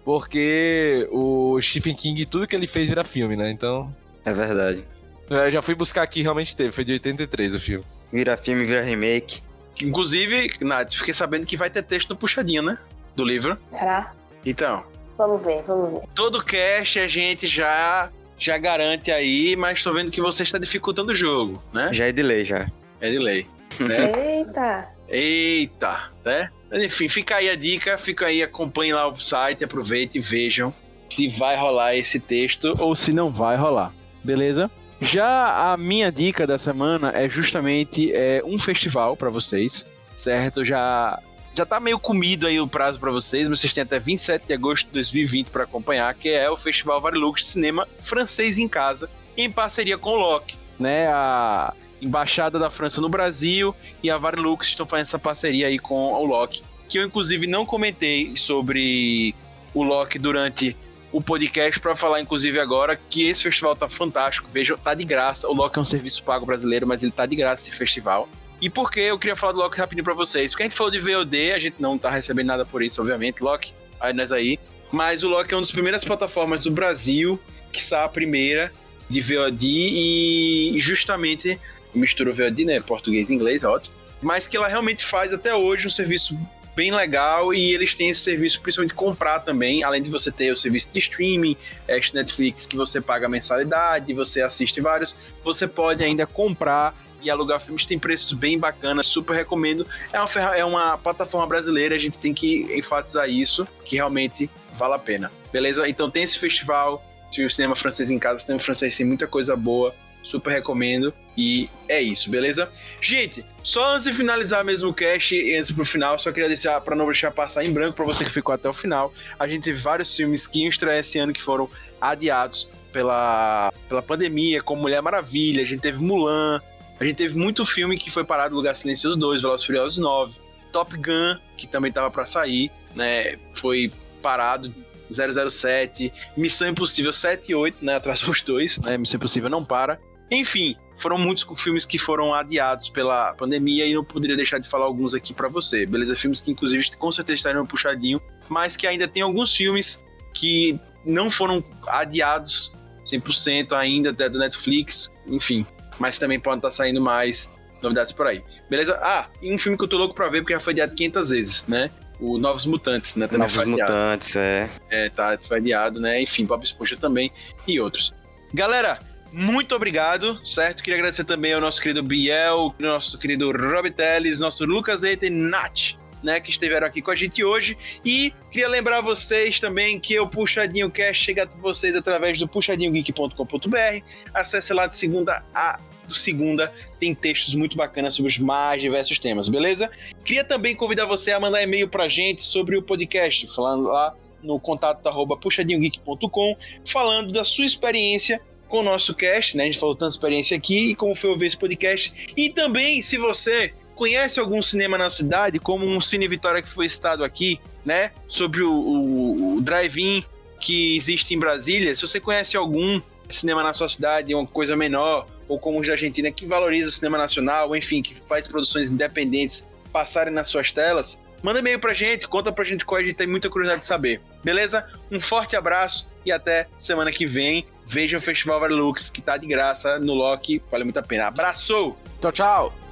Porque o Stephen King, tudo que ele fez vira filme, né? Então. É verdade. Eu já fui buscar aqui, realmente teve. Foi de 83 o filme. Vira filme, vira remake. Inclusive, Nath, fiquei sabendo que vai ter texto no puxadinho, né? Do livro. Será? Então, Vamos ver, vamos ver. todo cast a gente já já garante aí, mas tô vendo que você está dificultando o jogo, né? Já é de lei, já. É de lei. Né? Eita! Eita, né? Enfim, fica aí a dica, fica aí, acompanhe lá o site, aproveite e vejam se vai rolar esse texto. ou se não vai rolar, beleza? Já a minha dica da semana é justamente é, um festival pra vocês, certo? Já já tá meio comido aí o prazo pra vocês, mas vocês têm até 27 de agosto de 2020 pra acompanhar, que é o Festival Varilux de Cinema Francês em Casa, em parceria com o Loki, né? A embaixada da França no Brasil e a Varilux estão fazendo essa parceria aí com o Loki, que eu inclusive não comentei sobre o Loki durante o podcast para falar, inclusive, agora que esse festival tá fantástico. Vejam, tá de graça. O Loki é um serviço pago brasileiro, mas ele tá de graça esse festival. E por que eu queria falar do Loki rapidinho pra vocês? Porque a gente falou de VOD, a gente não tá recebendo nada por isso, obviamente. Loki, aí nós aí. Mas o Loki é uma das primeiras plataformas do Brasil, que está a primeira de VOD e justamente mistura o VOD, né? Português e inglês, ótimo. Mas que ela realmente faz até hoje um serviço bem legal e eles têm esse serviço principalmente comprar também, além de você ter o serviço de streaming, é, Netflix que você paga mensalidade, você assiste vários, você pode ainda comprar e alugar filmes, tem preços bem bacanas, super recomendo. É uma, é uma plataforma brasileira, a gente tem que enfatizar isso, que realmente vale a pena. Beleza? Então tem esse festival, se o cinema francês em casa, cinema francês tem muita coisa boa, super recomendo. E é isso, beleza? Gente, só antes de finalizar mesmo o cast, e antes pro final, só queria deixar para não deixar passar em branco para você que ficou até o final. A gente teve vários filmes que iam estrear esse ano que foram adiados pela, pela pandemia, como Mulher Maravilha, a gente teve Mulan, a gente teve muito filme que foi parado Lugar Silencioso 2, Velozes Furiosos 9, Top Gun, que também tava para sair, né? Foi parado 007, Missão Impossível 7 e 8, né? Atrasou os dois, né? Missão Impossível não para. Enfim, foram muitos filmes que foram adiados pela pandemia e não poderia deixar de falar alguns aqui pra você, beleza? Filmes que inclusive com certeza estariam puxadinho, mas que ainda tem alguns filmes que não foram adiados 100% ainda até do Netflix, enfim, mas também podem estar saindo mais novidades por aí, beleza? Ah, e um filme que eu tô louco pra ver porque já foi adiado 500 vezes, né? O Novos Mutantes, né? Também Novos foi adiado. Mutantes, é. É, tá, foi adiado, né? Enfim, Bob Esponja também e outros. Galera, muito obrigado, certo? Queria agradecer também ao nosso querido Biel, nosso querido Rob Teles, nosso Lucas Eita e Nath, né? Que estiveram aqui com a gente hoje. E queria lembrar vocês também que o Puxadinho Cast chega a vocês através do puxadinhogeek.com.br. Acesse lá de segunda a do segunda tem textos muito bacanas sobre os mais diversos temas, beleza? Queria também convidar você a mandar e-mail pra gente sobre o podcast, falando lá no contato arroba puxadinhogeek.com, falando da sua experiência com o nosso cast, né? A gente falou tanta experiência aqui e como foi ouvir esse podcast. E também, se você conhece algum cinema na cidade, como um Cine Vitória que foi citado aqui, né? Sobre o, o, o drive-in que existe em Brasília, se você conhece algum cinema na sua cidade, uma coisa menor, ou como os da Argentina, que valoriza o cinema nacional, enfim, que faz produções independentes passarem nas suas telas, manda e-mail pra gente, conta pra gente qual a gente tem muita curiosidade de saber. Beleza? Um forte abraço e até semana que vem. Vejam o Festival Varlux, que tá de graça no Loki, vale muito a pena. Abraço! Tchau, tchau!